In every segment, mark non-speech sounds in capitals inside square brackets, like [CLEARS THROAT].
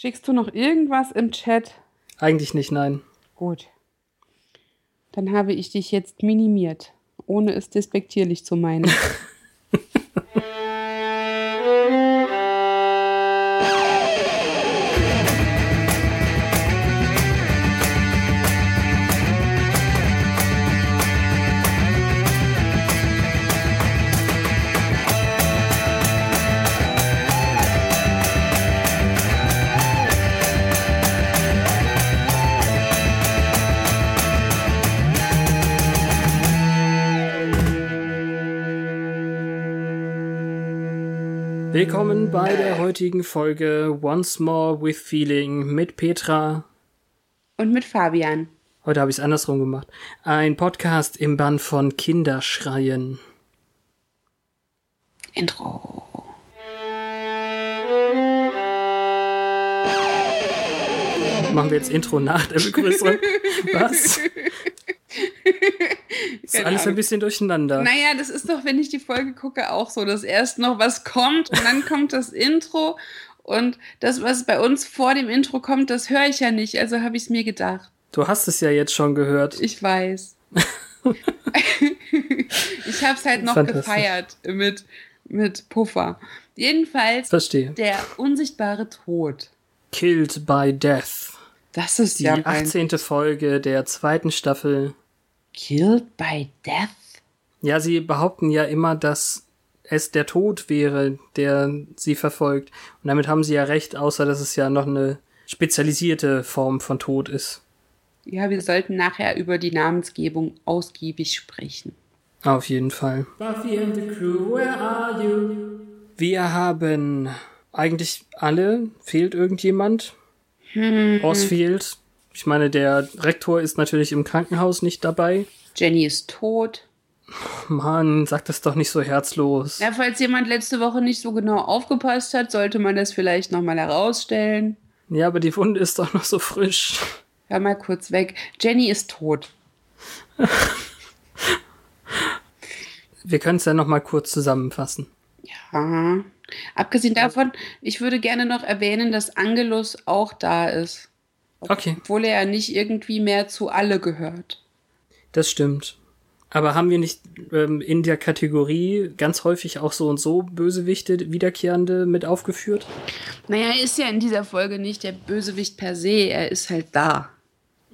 Schickst du noch irgendwas im Chat? Eigentlich nicht, nein. Gut. Dann habe ich dich jetzt minimiert, ohne es despektierlich zu meinen. [LAUGHS] Willkommen bei der heutigen Folge Once More with Feeling mit Petra. Und mit Fabian. Heute habe ich es andersrum gemacht. Ein Podcast im Band von Kinderschreien. Intro. Machen wir jetzt Intro nach der Begrüßung? [LAUGHS] Was? [LAUGHS] ist Keine alles ein Ahnung. bisschen durcheinander. Naja, das ist doch, wenn ich die Folge gucke, auch so, dass erst noch was kommt und dann kommt das Intro. Und das, was bei uns vor dem Intro kommt, das höre ich ja nicht. Also habe ich es mir gedacht. Du hast es ja jetzt schon gehört. Ich weiß. [LAUGHS] ich habe es halt noch gefeiert mit, mit Puffer. Jedenfalls Verstehe. der unsichtbare Tod. Killed by Death. Das ist Die ja ein 18. Folge der zweiten Staffel. Killed by Death. Ja, sie behaupten ja immer, dass es der Tod wäre, der sie verfolgt. Und damit haben sie ja recht, außer dass es ja noch eine spezialisierte Form von Tod ist. Ja, wir sollten nachher über die Namensgebung ausgiebig sprechen. Auf jeden Fall. Buffy and the crew, where are you? Wir haben eigentlich alle. Fehlt irgendjemand? Oz fehlt. Ich meine, der Rektor ist natürlich im Krankenhaus nicht dabei. Jenny ist tot. Mann, sag das doch nicht so herzlos. Ja, falls jemand letzte Woche nicht so genau aufgepasst hat, sollte man das vielleicht nochmal herausstellen. Ja, aber die Wunde ist doch noch so frisch. Hör mal kurz weg. Jenny ist tot. Wir können es ja noch mal kurz zusammenfassen. Ja. Abgesehen davon, ich würde gerne noch erwähnen, dass Angelus auch da ist. Okay, Obwohl er ja nicht irgendwie mehr zu alle gehört. das stimmt. Aber haben wir nicht ähm, in der Kategorie ganz häufig auch so und so Bösewichte, Wiederkehrende mit aufgeführt? Naja, er ist ja in dieser Folge nicht der Bösewicht per se, er ist halt da.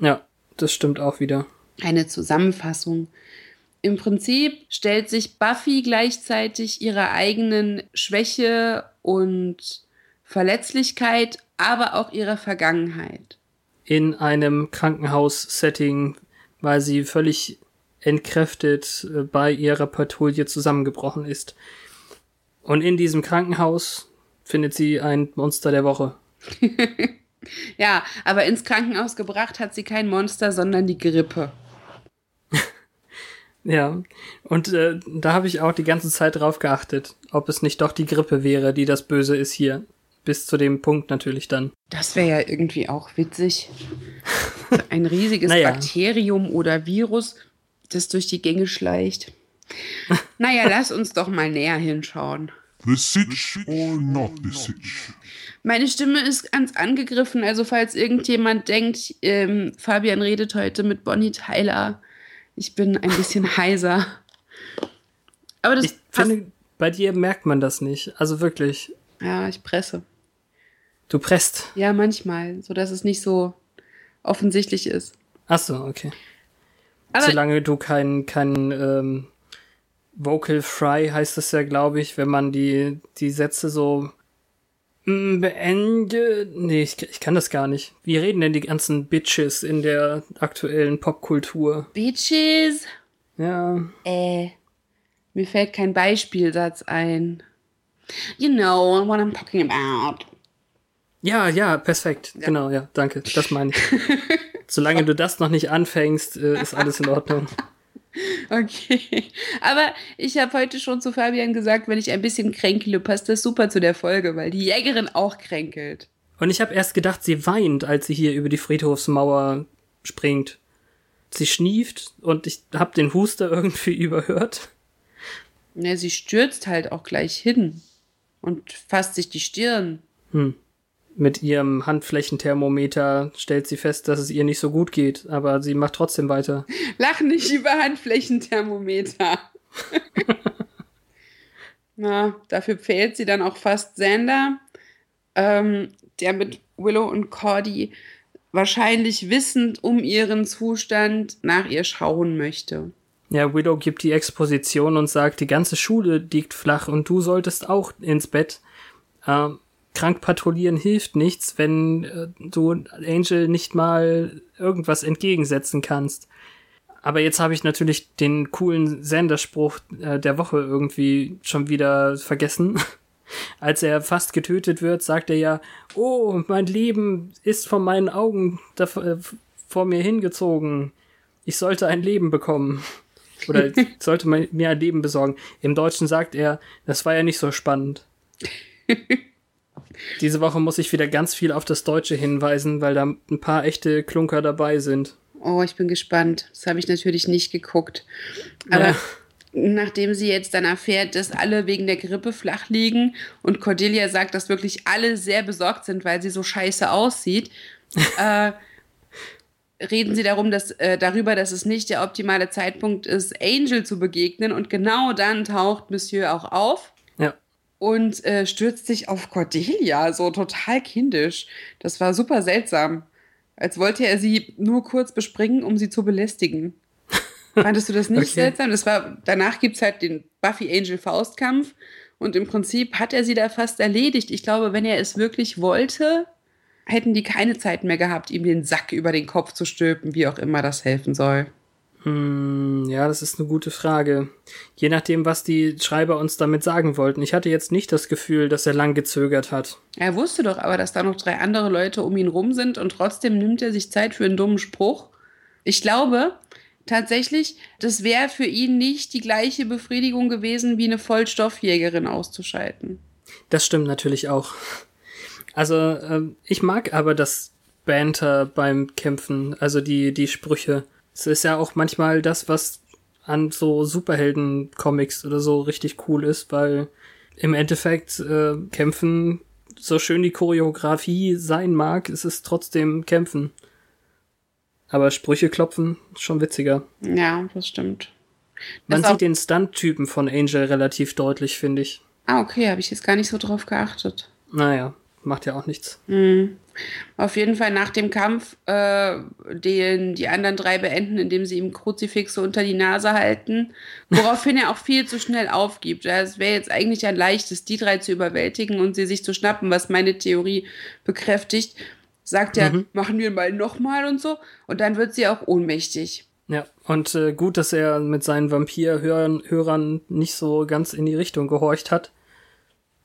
Ja, das stimmt auch wieder. Eine Zusammenfassung. Im Prinzip stellt sich Buffy gleichzeitig ihrer eigenen Schwäche und Verletzlichkeit, aber auch ihrer Vergangenheit. In einem Krankenhaus-Setting, weil sie völlig entkräftet äh, bei ihrer Patrouille zusammengebrochen ist. Und in diesem Krankenhaus findet sie ein Monster der Woche. [LAUGHS] Ja, aber ins Krankenhaus gebracht hat sie kein Monster, sondern die Grippe. [LAUGHS] Ja, und äh, da habe ich auch die ganze Zeit drauf geachtet, ob es nicht doch die Grippe wäre, die das Böse ist hier. Bis zu dem Punkt natürlich dann. Das wäre ja irgendwie auch witzig. [LAUGHS] Ein riesiges Naja. Bakterium oder Virus, das durch die Gänge schleicht. Naja, lass uns doch mal näher hinschauen. The Sitch or not the Sitch? Meine Stimme ist ganz angegriffen, also falls irgendjemand denkt, ähm, Fabian redet heute mit Bonnie Tyler. Ich bin ein bisschen [LAUGHS] heiser. Aber das Ich finde, bei dir merkt man das nicht. Also wirklich. Ja, ich presse. Du presst. Ja, manchmal, so dass es nicht so offensichtlich ist. Ach so, okay. Aber Solange du kein, kein ähm, Vocal Fry heißt es ja, glaube ich, wenn man die, die Sätze so mm, beende. Nee, ich, ich kann das gar nicht. Wie reden denn die ganzen Bitches in der aktuellen Popkultur? Bitches. Ja. Äh, mir fällt kein Beispielsatz ein. You know what I'm talking about. Ja, ja, perfekt. Genau, ja, danke. Das meine ich. [LAUGHS] Solange du das noch nicht anfängst, äh, ist alles in Ordnung. [LAUGHS] Okay. Aber ich habe heute schon zu Fabian gesagt, wenn ich ein bisschen kränkele, passt das super zu der Folge, weil die Jägerin auch kränkelt. Und ich habe erst gedacht, sie weint, als sie hier über die Friedhofsmauer springt. Sie schnieft und ich habe den Huster [LAUGHS] irgendwie überhört. Ja, sie stürzt halt auch gleich hin und fasst sich die Stirn. Hm. Mit ihrem Handflächenthermometer stellt sie fest, dass es ihr nicht so gut geht, aber sie macht trotzdem weiter. [LAUGHS] Lach nicht über Handflächenthermometer. [LAUGHS] Na, dafür fehlt sie dann auch fast Sander, ähm, der mit Willow und Cordy wahrscheinlich wissend um ihren Zustand nach ihr schauen möchte. Ja, Willow gibt die Exposition und sagt, die ganze Schule liegt flach und du solltest auch ins Bett. Äh, krank patrouillieren hilft nichts, wenn äh, du Angel nicht mal irgendwas entgegensetzen kannst. Aber jetzt habe ich natürlich den coolen Senderspruch äh, der Woche irgendwie schon wieder vergessen. [LAUGHS] Als er fast getötet wird, sagt er ja, oh, mein Leben ist von meinen Augen äh, vor mir hingezogen. Ich sollte ein Leben bekommen. [LAUGHS] Oder sollte mir ein Leben besorgen. Im Deutschen sagt er, das war ja nicht so spannend. [LAUGHS] Diese Woche muss ich wieder ganz viel auf das Deutsche hinweisen, weil da ein paar echte Klunker dabei sind. Oh, ich bin gespannt. Das habe ich natürlich nicht geguckt. Aber ja. nachdem sie jetzt dann erfährt, dass alle wegen der Grippe flach liegen und Cordelia sagt, dass wirklich alle sehr besorgt sind, weil sie so scheiße aussieht, [LAUGHS] äh, reden sie darum, dass, äh, darüber, dass es nicht der optimale Zeitpunkt ist, Angel zu begegnen. Und genau dann taucht Monsieur auch auf. Und äh, stürzt sich auf Cordelia, so total kindisch. Das war super seltsam. Als wollte er sie nur kurz bespringen, um sie zu belästigen. [LAUGHS] Fandest du das nicht okay. seltsam? Das war, danach gibt es halt den Buffy-Angel-Faustkampf. Und im Prinzip hat er sie da fast erledigt. Ich glaube, wenn er es wirklich wollte, hätten die keine Zeit mehr gehabt, ihm den Sack über den Kopf zu stülpen, wie auch immer das helfen soll. Hm, ja, das ist eine gute Frage. Je nachdem, was die Schreiber uns damit sagen wollten. Ich hatte jetzt nicht das Gefühl, dass er lang gezögert hat. Er wusste doch aber, dass da noch drei andere Leute um ihn rum sind und trotzdem nimmt er sich Zeit für einen dummen Spruch. Ich glaube tatsächlich, das wäre für ihn nicht die gleiche Befriedigung gewesen, wie eine Vollstoffjägerin auszuschalten. Das stimmt natürlich auch. Also, ähm, ich mag aber das Banter beim Kämpfen, also die, die Sprüche. Es ist ja auch manchmal das, was an so Superhelden-Comics oder so richtig cool ist, weil im Endeffekt äh, Kämpfen, so schön die Choreografie sein mag, ist es trotzdem Kämpfen. Aber Sprüche klopfen, schon witziger. Ja, das stimmt. Man das sieht den Stunt-Typen von Angel relativ deutlich, finde ich. Ah, okay, habe ich jetzt gar nicht so drauf geachtet. Naja macht ja auch nichts. Mhm. Auf jeden Fall nach dem Kampf, äh, den die anderen drei beenden, indem sie ihm Kruzifixe unter die Nase halten, woraufhin er auch viel zu schnell aufgibt. Es wäre jetzt eigentlich ein leichtes, die drei zu überwältigen und sie sich zu schnappen, was meine Theorie bekräftigt. Sagt er, mhm. machen wir mal nochmal und so. Und dann wird sie auch ohnmächtig. Ja, und äh, gut, dass er mit seinen Vampir-Hörern nicht so ganz in die Richtung gehorcht hat.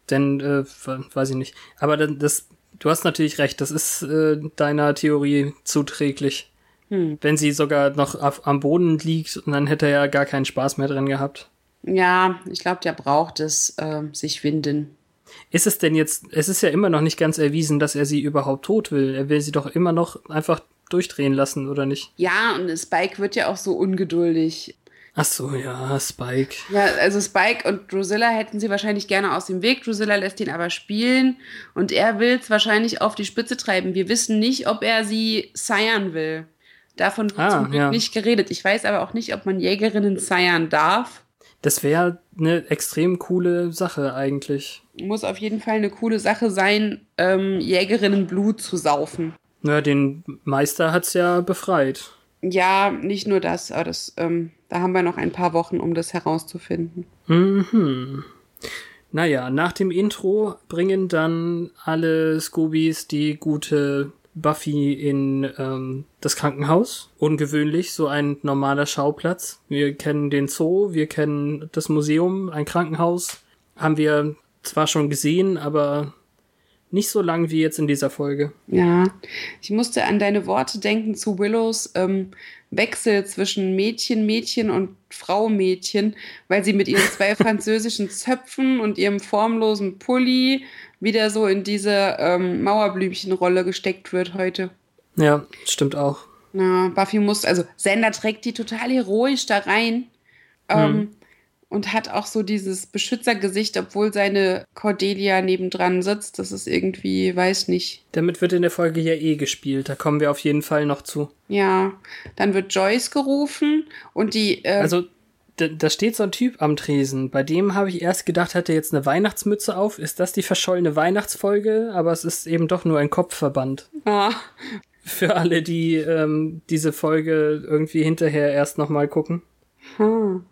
Denn, äh, weiß ich nicht. Aber das, du hast natürlich recht, das ist äh, deiner Theorie zuträglich. Hm. Wenn sie sogar noch auf, am Boden liegt, und dann hätte er ja gar keinen Spaß mehr dran gehabt. Ja, ich glaube, der braucht es, äh, sich winden. Ist es denn jetzt, es ist ja immer noch nicht ganz erwiesen, dass er sie überhaupt tot will. Er will sie doch immer noch einfach durchdrehen lassen, oder nicht? Ja, und Spike wird ja auch so ungeduldig. Ach so, ja, Spike. Ja, also Spike und Drusilla hätten sie wahrscheinlich gerne aus dem Weg. Drusilla lässt ihn aber spielen und er will es wahrscheinlich auf die Spitze treiben. Wir wissen nicht, ob er sie seiern will. Davon wird ah, zum Glück ja. nicht geredet. Ich weiß aber auch nicht, ob man Jägerinnen seiern darf. Das wäre eine extrem coole Sache eigentlich. Muss auf jeden Fall eine coole Sache sein, ähm, Jägerinnen Blut zu saufen. Naja, den Meister hat's ja befreit. Ja, nicht nur das, aber das ähm, da haben wir noch ein paar Wochen, um das herauszufinden. Mhm. Naja, nach dem Intro bringen dann alle Scoobies die gute Buffy in ähm, das Krankenhaus. Ungewöhnlich, so ein normaler Schauplatz. Wir kennen den Zoo, wir kennen das Museum, ein Krankenhaus. Haben wir zwar schon gesehen, aber nicht so lang wie jetzt in dieser Folge. Ja, ich musste an deine Worte denken zu Willows ähm, Wechsel zwischen Mädchen, Mädchen und Frau, Mädchen, weil sie mit ihren zwei [LAUGHS] französischen Zöpfen und ihrem formlosen Pulli wieder so in diese ähm, Mauerblümchenrolle gesteckt wird heute. Ja, stimmt auch. Ja, Buffy muss, also Sender trägt die total heroisch da rein. Ähm, hm. Und hat auch so dieses Beschützergesicht, obwohl seine Cordelia nebendran sitzt. Das ist irgendwie, weiß nicht. Damit wird in der Folge ja eh gespielt. Da kommen wir auf jeden Fall noch zu. Ja, dann wird Joyce gerufen und die. Äh, Also, da, steht so ein Typ am Tresen. Bei dem habe ich erst gedacht, hat er jetzt eine Weihnachtsmütze auf. Ist das die verschollene Weihnachtsfolge? Aber es ist eben doch nur ein Kopfverband. ah, Für alle, die ähm, diese Folge irgendwie hinterher erst nochmal gucken. hm.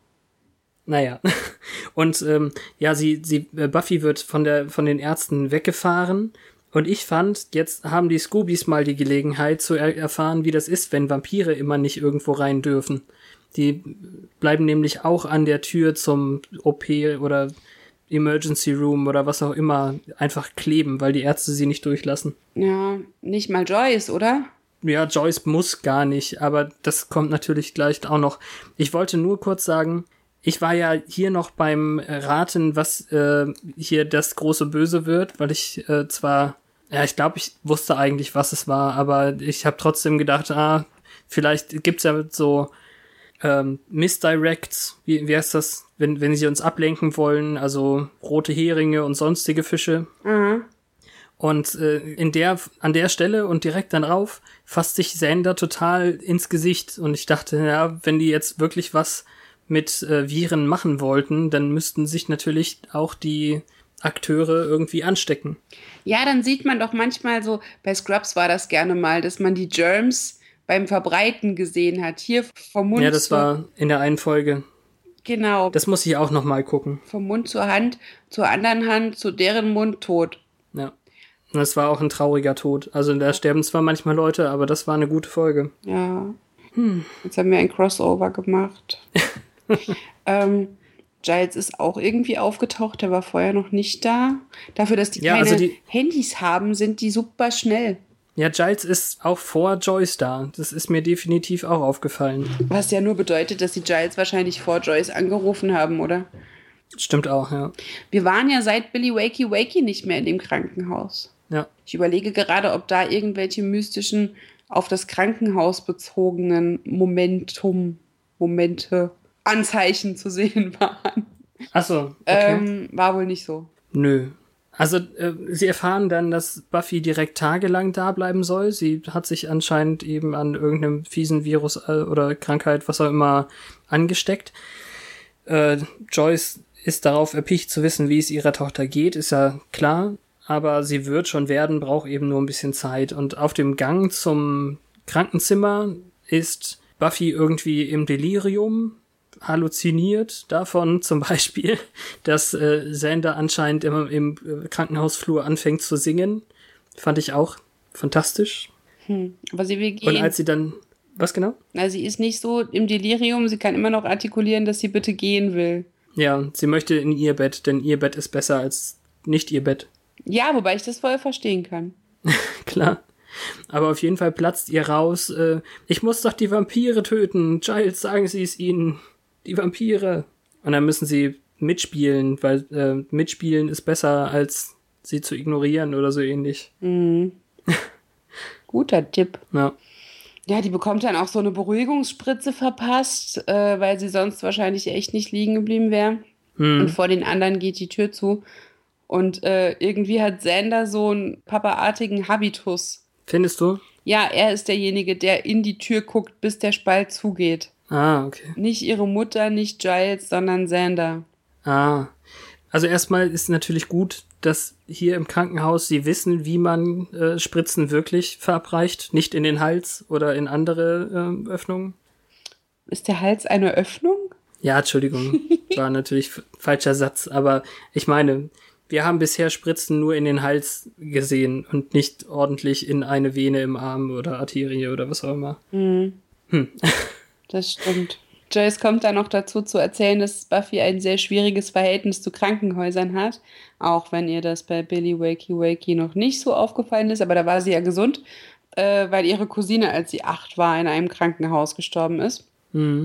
Naja. [LAUGHS] Und ähm, ja, sie, sie, äh, Buffy wird von der, von den Ärzten weggefahren. Und ich fand, jetzt haben die Scoobies mal die Gelegenheit zu er erfahren, wie das ist, wenn Vampire immer nicht irgendwo rein dürfen. Die bleiben nämlich auch an der Tür zum OP oder Emergency Room oder was auch immer einfach kleben, weil die Ärzte sie nicht durchlassen. Ja, nicht mal Joyce, oder? Ja, Joyce muss gar nicht, aber das kommt natürlich gleich auch noch. Ich wollte nur kurz sagen, ich war ja hier noch beim Raten, was äh, hier das große Böse wird, weil ich äh, zwar, ja, ich glaube, ich wusste eigentlich, was es war, aber ich habe trotzdem gedacht, ah, vielleicht gibt's ja so ähm, Misdirects, wie, wie heißt das, wenn, wenn sie uns ablenken wollen, also rote Heringe und sonstige Fische. Mhm. Und äh, in der, an der Stelle und direkt dann rauf fasst sich Sander total ins Gesicht. Und ich dachte, ja, wenn die jetzt wirklich was mit äh, Viren machen wollten, dann müssten sich natürlich auch die Akteure irgendwie anstecken. Ja, dann sieht man doch manchmal so, bei Scrubs war das gerne mal, dass man die Germs beim Verbreiten gesehen hat. Hier vom Mund Ja, das war in der einen Folge. genau, Das muss ich auch noch mal gucken. vom Mund zur Hand, zur anderen Hand, zu deren Mund tot. Ja. Das war auch ein trauriger Tod. Also da sterben zwar manchmal Leute, aber das war eine gute Folge. Ja. Jetzt haben wir ein Crossover gemacht. [LAUGHS] ähm, Giles ist auch irgendwie aufgetaucht, der war vorher noch nicht da. Dafür, dass die Ja, keine also die- Handys haben, sind die super schnell. Ja, Giles ist auch vor Joyce da. Das ist mir definitiv auch aufgefallen. Was ja nur bedeutet, dass die Giles wahrscheinlich vor Joyce angerufen haben, oder? Stimmt auch, ja. Wir waren ja seit Billy Wakey Wakey nicht mehr in dem Krankenhaus. Ja. Ich überlege gerade, ob da irgendwelche mystischen, auf das Krankenhaus bezogenen Momentum, Momente, Anzeichen zu sehen [LAUGHS] waren. Achso, okay. Ähm, war wohl nicht so. Nö. Also, äh, sie erfahren dann, dass Buffy direkt tagelang da bleiben soll. Sie hat sich anscheinend eben an irgendeinem fiesen Virus äh, oder Krankheit, was auch immer, angesteckt. Äh, Joyce ist darauf erpicht zu wissen, wie es ihrer Tochter geht, ist ja klar. Aber sie wird schon werden, braucht eben nur ein bisschen Zeit. Und auf dem Gang zum Krankenzimmer ist Buffy irgendwie im Delirium, halluziniert davon [LAUGHS] zum Beispiel, dass äh, Xander anscheinend immer im Krankenhausflur anfängt zu singen. Fand ich auch fantastisch. Hm. Aber sie will Und gehen. als sie dann, was genau? Also sie ist nicht so im Delirium, sie kann immer noch artikulieren, dass sie bitte gehen will. Ja, sie möchte in ihr Bett, denn ihr Bett ist besser als nicht ihr Bett. Ja, wobei ich das voll verstehen kann. [LAUGHS] Klar. Aber auf jeden Fall platzt ihr raus, äh, ich muss doch die Vampire töten. Giles, sagen Sie es ihnen. Die Vampire. Und dann müssen sie mitspielen, weil äh, mitspielen ist besser, als sie zu ignorieren oder so ähnlich. [LAUGHS] Guter Tipp. Ja. Ja, die bekommt dann auch so eine Beruhigungsspritze verpasst, äh, weil sie sonst wahrscheinlich echt nicht liegen geblieben wäre. Und vor den anderen geht die Tür zu. Und äh, irgendwie hat Xander so einen papaartigen Habitus. Findest du? Ja, er ist derjenige, der in die Tür guckt, bis der Spalt zugeht. Ah, okay. Nicht ihre Mutter, nicht Giles, sondern Xander. Ah. Also erstmal ist natürlich gut, dass hier im Krankenhaus sie wissen, wie man äh, Spritzen wirklich verabreicht, nicht in den Hals oder in andere äh, Öffnungen. Ist der Hals eine Öffnung? Ja, Entschuldigung, [LAUGHS] war natürlich falscher Satz, aber ich meine, wir haben bisher Spritzen nur in den Hals gesehen und nicht ordentlich in eine Vene im Arm oder Arterie oder was auch immer. [LAUGHS] Das stimmt. Joyce kommt dann noch dazu zu erzählen, dass Buffy ein sehr schwieriges Verhältnis zu Krankenhäusern hat. Auch wenn ihr das bei Billy Wakey Wakey noch nicht so aufgefallen ist, aber da war sie ja gesund, äh, weil ihre Cousine, als sie acht war, in einem Krankenhaus gestorben ist.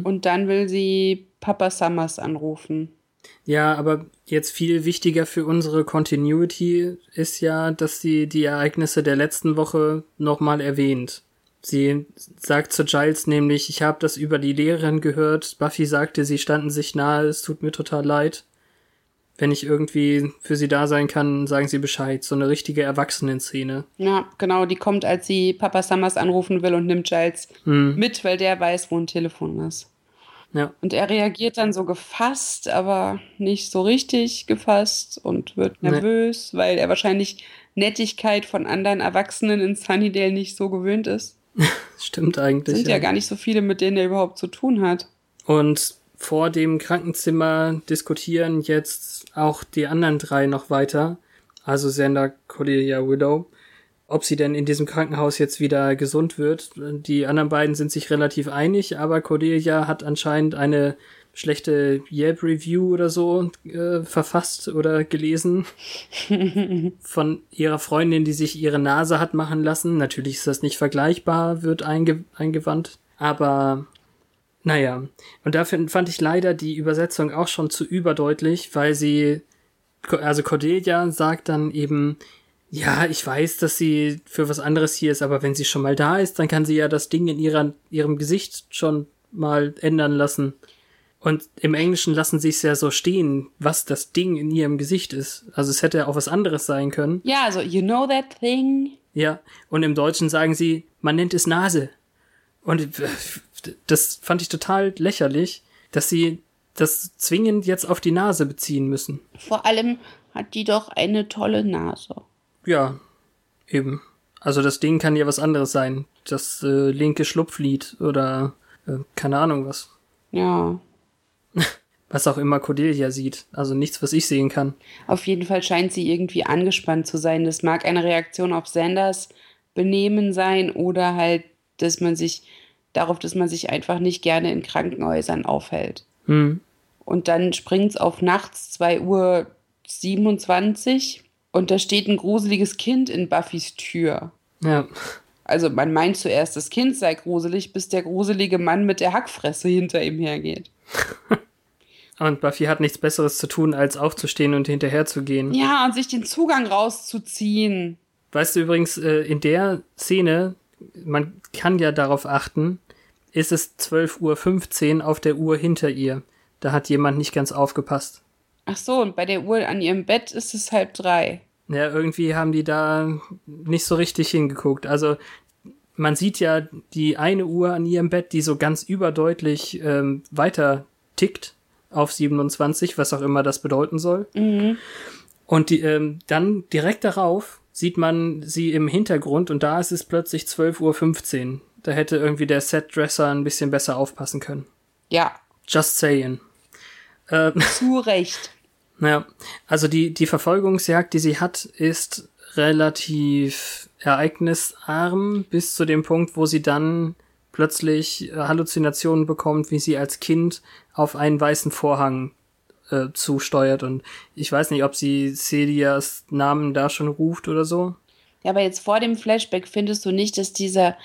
Und dann will sie Papa Summers anrufen. Ja, aber jetzt viel wichtiger für unsere Continuity ist ja, dass sie die Ereignisse der letzten Woche nochmal erwähnt. Sie sagt zu Giles nämlich, ich habe das über die Lehrerin gehört. Buffy sagte, sie standen sich nahe, es tut mir total leid. Wenn ich irgendwie für sie da sein kann, sagen sie Bescheid. So eine richtige Erwachsenenszene. Ja, genau, die kommt, als sie Papa Summers anrufen will und nimmt Giles Hm. mit, weil der weiß, wo ein Telefon ist. Ja. Und er reagiert dann so gefasst, aber nicht so richtig gefasst und wird Nee. nervös, weil er wahrscheinlich Nettigkeit von anderen Erwachsenen in Sunnydale nicht so gewöhnt ist. [LAUGHS] Stimmt eigentlich. Sind ja gar nicht so viele, mit denen er überhaupt zu tun hat. Und vor dem Krankenzimmer diskutieren jetzt auch die anderen drei noch weiter. Also Xander, Cordelia, Widow. Ob sie denn in diesem Krankenhaus jetzt wieder gesund wird. Die anderen beiden sind sich relativ einig, aber Cordelia hat anscheinend eine schlechte Yelp-Review oder so äh, verfasst oder gelesen [LAUGHS] von ihrer Freundin, die sich ihre Nase hat machen lassen. Natürlich ist das nicht vergleichbar, wird einge eingewandt. Aber naja, und dafür fand ich leider die Übersetzung auch schon zu überdeutlich, weil sie, also Cordelia sagt dann eben, ja, ich weiß, dass sie für was anderes hier ist, aber wenn sie schon mal da ist, dann kann sie ja das Ding in ihrer, ihrem Gesicht schon mal ändern lassen. Und im Englischen lassen sie es ja so stehen, was das Ding in ihrem Gesicht ist. Also es hätte ja auch was anderes sein können. Ja, also, you know that thing? Ja, und im Deutschen sagen sie, man nennt es Nase. Und äh, das fand ich total lächerlich, dass sie das zwingend jetzt auf die Nase beziehen müssen. Vor allem hat die doch eine tolle Nase. Ja, eben. Also das Ding kann ja was anderes sein. Das äh, linke Schlupflied oder äh, keine Ahnung was. Ja. [LAUGHS] Was auch immer Cordelia sieht. Also nichts, was ich sehen kann. Auf jeden Fall scheint sie irgendwie angespannt zu sein. Das mag eine Reaktion auf Sanders Benehmen sein oder halt, dass man sich darauf, dass man sich einfach nicht gerne in Krankenhäusern aufhält. Hm. Und dann springt's auf nachts 2 Uhr 27 und da steht ein gruseliges Kind in Buffys Tür. Ja. Also man meint zuerst, das Kind sei gruselig, bis der gruselige Mann mit der Hackfresse hinter ihm hergeht. [LAUGHS] Und Buffy hat nichts Besseres zu tun, als aufzustehen und hinterher zu gehen. Ja, und sich den Zugang rauszuziehen. Weißt du übrigens, äh, in der Szene, man kann ja darauf achten, ist es 12.15 Uhr auf der Uhr hinter ihr. Da hat jemand nicht ganz aufgepasst. Ach so, und bei der Uhr an ihrem Bett ist es halb drei. Ja, irgendwie haben die da nicht so richtig hingeguckt. Also man sieht ja die eine Uhr an ihrem Bett, die so ganz überdeutlich ähm, weiter tickt auf 27, was auch immer das bedeuten soll. Und die, ähm, dann direkt darauf sieht man sie im Hintergrund und da ist es plötzlich 12.15 Uhr. Da hätte irgendwie der Setdresser ein bisschen besser aufpassen können. Ja, Just saying. Äh, [LAUGHS] zu Recht. ja, also die, die Verfolgungsjagd, die sie hat, ist relativ ereignisarm bis zu dem Punkt, wo sie dann plötzlich äh, Halluzinationen bekommt, wie sie als Kind auf einen weißen Vorhang äh, zusteuert. Und ich weiß nicht, ob sie Celias Namen da schon ruft oder so. Ja, aber jetzt vor dem Flashback findest du nicht, dass dieser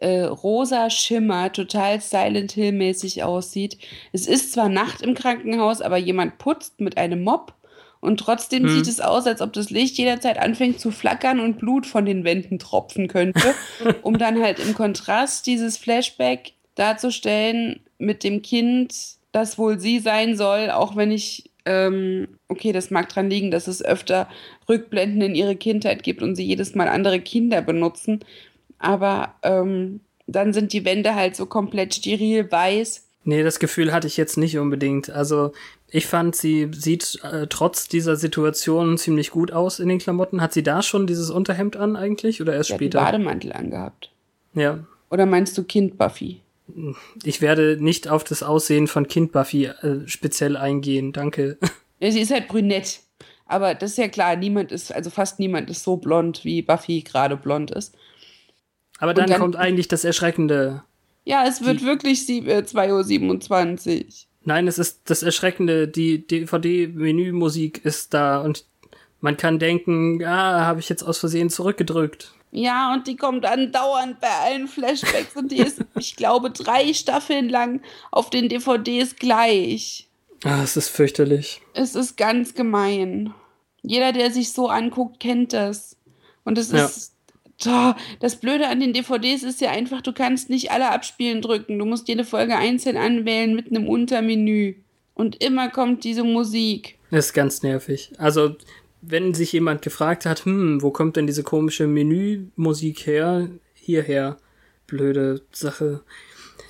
äh, rosa Schimmer total Silent Hill mäßig aussieht. Es ist zwar Nacht im Krankenhaus, aber jemand putzt mit einem Mob und trotzdem Hm. sieht es aus, als ob das Licht jederzeit anfängt zu flackern und Blut von den Wänden tropfen könnte, [LAUGHS] um dann halt im Kontrast dieses Flashback darzustellen mit dem Kind, das wohl sie sein soll, auch wenn ich ähm, okay, das mag dran liegen, dass es öfter Rückblenden in ihre Kindheit gibt und sie jedes Mal andere Kinder benutzen. Aber ähm, dann sind die Wände halt so komplett steril weiß. Nee, das Gefühl hatte ich jetzt nicht unbedingt. Also ich fand, sie sieht äh, trotz dieser Situation ziemlich gut aus in den Klamotten. Hat sie da schon dieses Unterhemd an eigentlich oder erst Sie hat einen später? Bademantel angehabt. Ja. Oder meinst du Kind Buffy? Ich werde nicht auf das Aussehen von Kind Buffy äh, speziell eingehen, danke. Ja, sie ist halt brünett. Aber das ist ja klar, niemand ist, also fast niemand ist so blond, wie Buffy gerade blond ist. Aber dann, dann- kommt eigentlich das Erschreckende. Ja, es wird wirklich sieb- äh, 2.27 Uhr. Nein, es ist das Erschreckende. Die DVD-Menümusik ist da und man kann denken, ah, habe ich jetzt aus Versehen zurückgedrückt. Ja, und die kommt andauernd bei allen Flashbacks und die ist, ich glaube, drei Staffeln lang auf den DVDs gleich. Ah, es ist fürchterlich. Es ist ganz gemein. Jeder, der sich so anguckt, kennt das. Und es Ja. ist Oh, das Blöde an den DVDs ist ja einfach, du kannst nicht alle abspielen drücken. Du musst jede Folge einzeln anwählen mit einem Untermenü. Und immer kommt diese Musik. Das ist ganz nervig. Also, wenn sich jemand gefragt hat, hm, wo kommt denn diese komische Menümusik her? Hierher. Blöde Sache.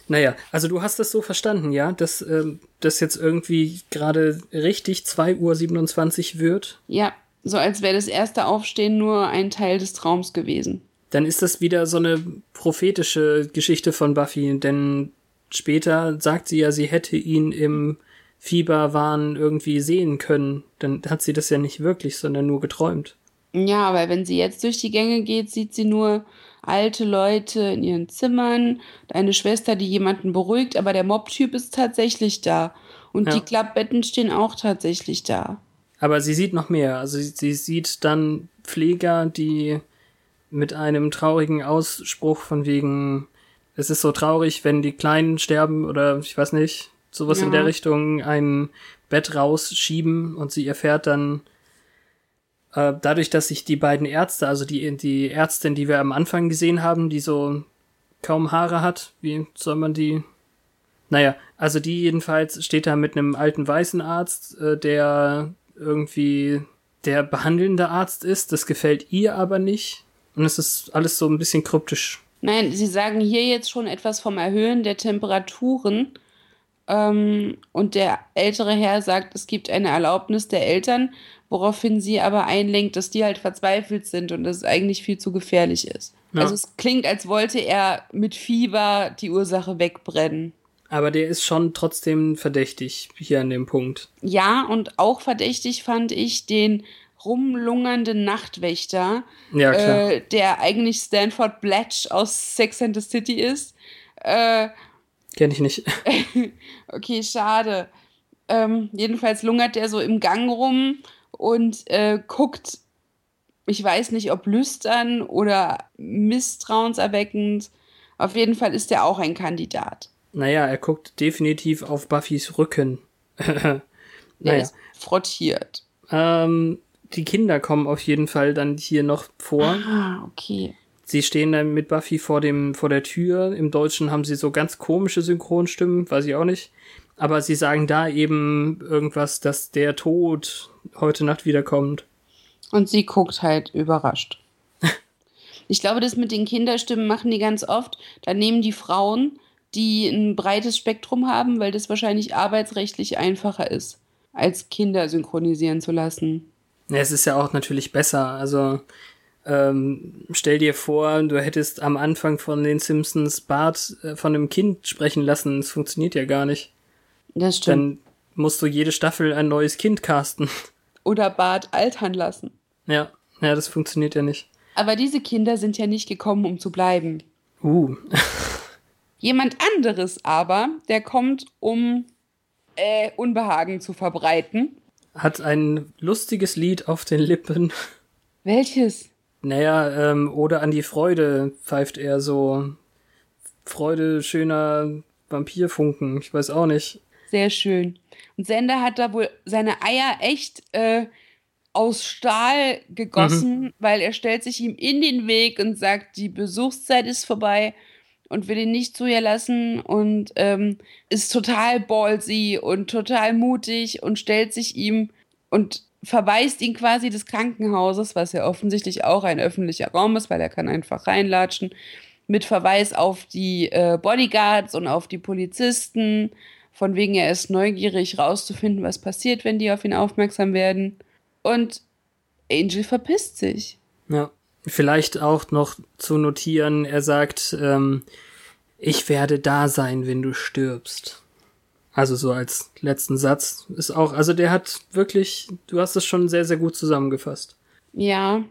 Naja, also du hast das so verstanden, ja, dass ähm, das jetzt irgendwie gerade richtig 2.27 Uhr wird? Ja, so als wäre das erste Aufstehen nur ein Teil des Traums gewesen. Dann ist das wieder so eine prophetische Geschichte von Buffy, denn später sagt sie ja, sie hätte ihn im Fieberwahn irgendwie sehen können. Dann hat sie das ja nicht wirklich, sondern nur geträumt. Ja, weil wenn sie jetzt durch die Gänge geht, sieht sie nur alte Leute in ihren Zimmern, eine Schwester, die jemanden beruhigt, aber der Mob-Typ ist tatsächlich da. Und ja. die Klappbetten stehen auch tatsächlich da. Aber sie sieht noch mehr. Also sie, sie sieht dann Pfleger, die mit einem traurigen Ausspruch von wegen, es ist so traurig, wenn die Kleinen sterben oder ich weiß nicht, sowas ja. in der Richtung, ein Bett rausschieben und sie erfährt dann, äh, dadurch, dass sich die beiden Ärzte, also die, die Ärztin, die wir am Anfang gesehen haben, die so kaum Haare hat, wie soll man die naja, also die jedenfalls steht da mit einem alten weißen Arzt, äh, der irgendwie der behandelnde Arzt ist. Das gefällt ihr aber nicht. Und es ist alles so ein bisschen kryptisch. Nein, sie sagen hier jetzt schon etwas vom Erhöhen der Temperaturen. Ähm, und der ältere Herr sagt, es gibt eine Erlaubnis der Eltern, woraufhin sie aber einlenkt, dass die halt verzweifelt sind und dass es eigentlich viel zu gefährlich ist. Ja. Also es klingt, als wollte er mit Fieber die Ursache wegbrennen. Aber der ist schon trotzdem verdächtig hier an dem Punkt. Ja, und auch verdächtig fand ich den rumlungernden Nachtwächter, ja, äh, der eigentlich Stanford Blatch aus Sex and the City ist. Äh, Kenn ich nicht. [LAUGHS] okay, schade. Ähm, jedenfalls lungert der so im Gang rum und äh, guckt, ich weiß nicht, ob lüstern oder misstrauenserweckend. Auf jeden Fall ist er auch ein Kandidat. Naja, er guckt definitiv auf Buffys Rücken. [LAUGHS] naja. Er ist frottiert. Ähm, die Kinder kommen auf jeden Fall dann hier noch vor. Ah, okay. Sie stehen dann mit Buffy vor dem, vor der Tür. Im Deutschen haben sie so ganz komische Synchronstimmen, weiß ich auch nicht. Aber sie sagen da eben irgendwas, dass der Tod heute Nacht wiederkommt. Und sie guckt halt überrascht. [LAUGHS] ich glaube, das mit den Kinderstimmen machen die ganz oft. Da nehmen die Frauen die ein breites Spektrum haben, weil das wahrscheinlich arbeitsrechtlich einfacher ist, als Kinder synchronisieren zu lassen. Ja, es ist ja auch natürlich besser. Also ähm, stell dir vor, du hättest am Anfang von den Simpsons Bart äh, von einem Kind sprechen lassen. Es funktioniert ja gar nicht. Das stimmt. Dann musst du jede Staffel ein neues Kind casten. [LAUGHS] Oder Bart altern lassen. Ja, ja, das funktioniert ja nicht. Aber diese Kinder sind ja nicht gekommen, um zu bleiben. Uh. Jemand anderes aber, der kommt, um äh, Unbehagen zu verbreiten. Hat ein lustiges Lied auf den Lippen. Welches? Naja, ähm, oder an die Freude pfeift er so. Freude, schöner Vampirfunken, ich weiß auch nicht. Sehr schön. Und Sender hat da wohl seine Eier echt äh, aus Stahl gegossen, mhm. weil er stellt sich ihm in den Weg und sagt, die Besuchszeit ist vorbei und will ihn nicht zu ihr lassen und ähm, ist total ballsy und total mutig und stellt sich ihm und verweist ihn quasi des Krankenhauses, was ja offensichtlich auch ein öffentlicher Raum ist, weil er kann einfach reinlatschen, mit Verweis auf die äh, Bodyguards und auf die Polizisten, von wegen er ist neugierig rauszufinden, was passiert, wenn die auf ihn aufmerksam werden. Und Angel verpisst sich. Ja. Vielleicht auch noch zu notieren, er sagt, ähm, ich werde da sein, wenn du stirbst. Also so als letzten Satz ist auch, also der hat wirklich, du hast es schon sehr, sehr gut zusammengefasst. Ja.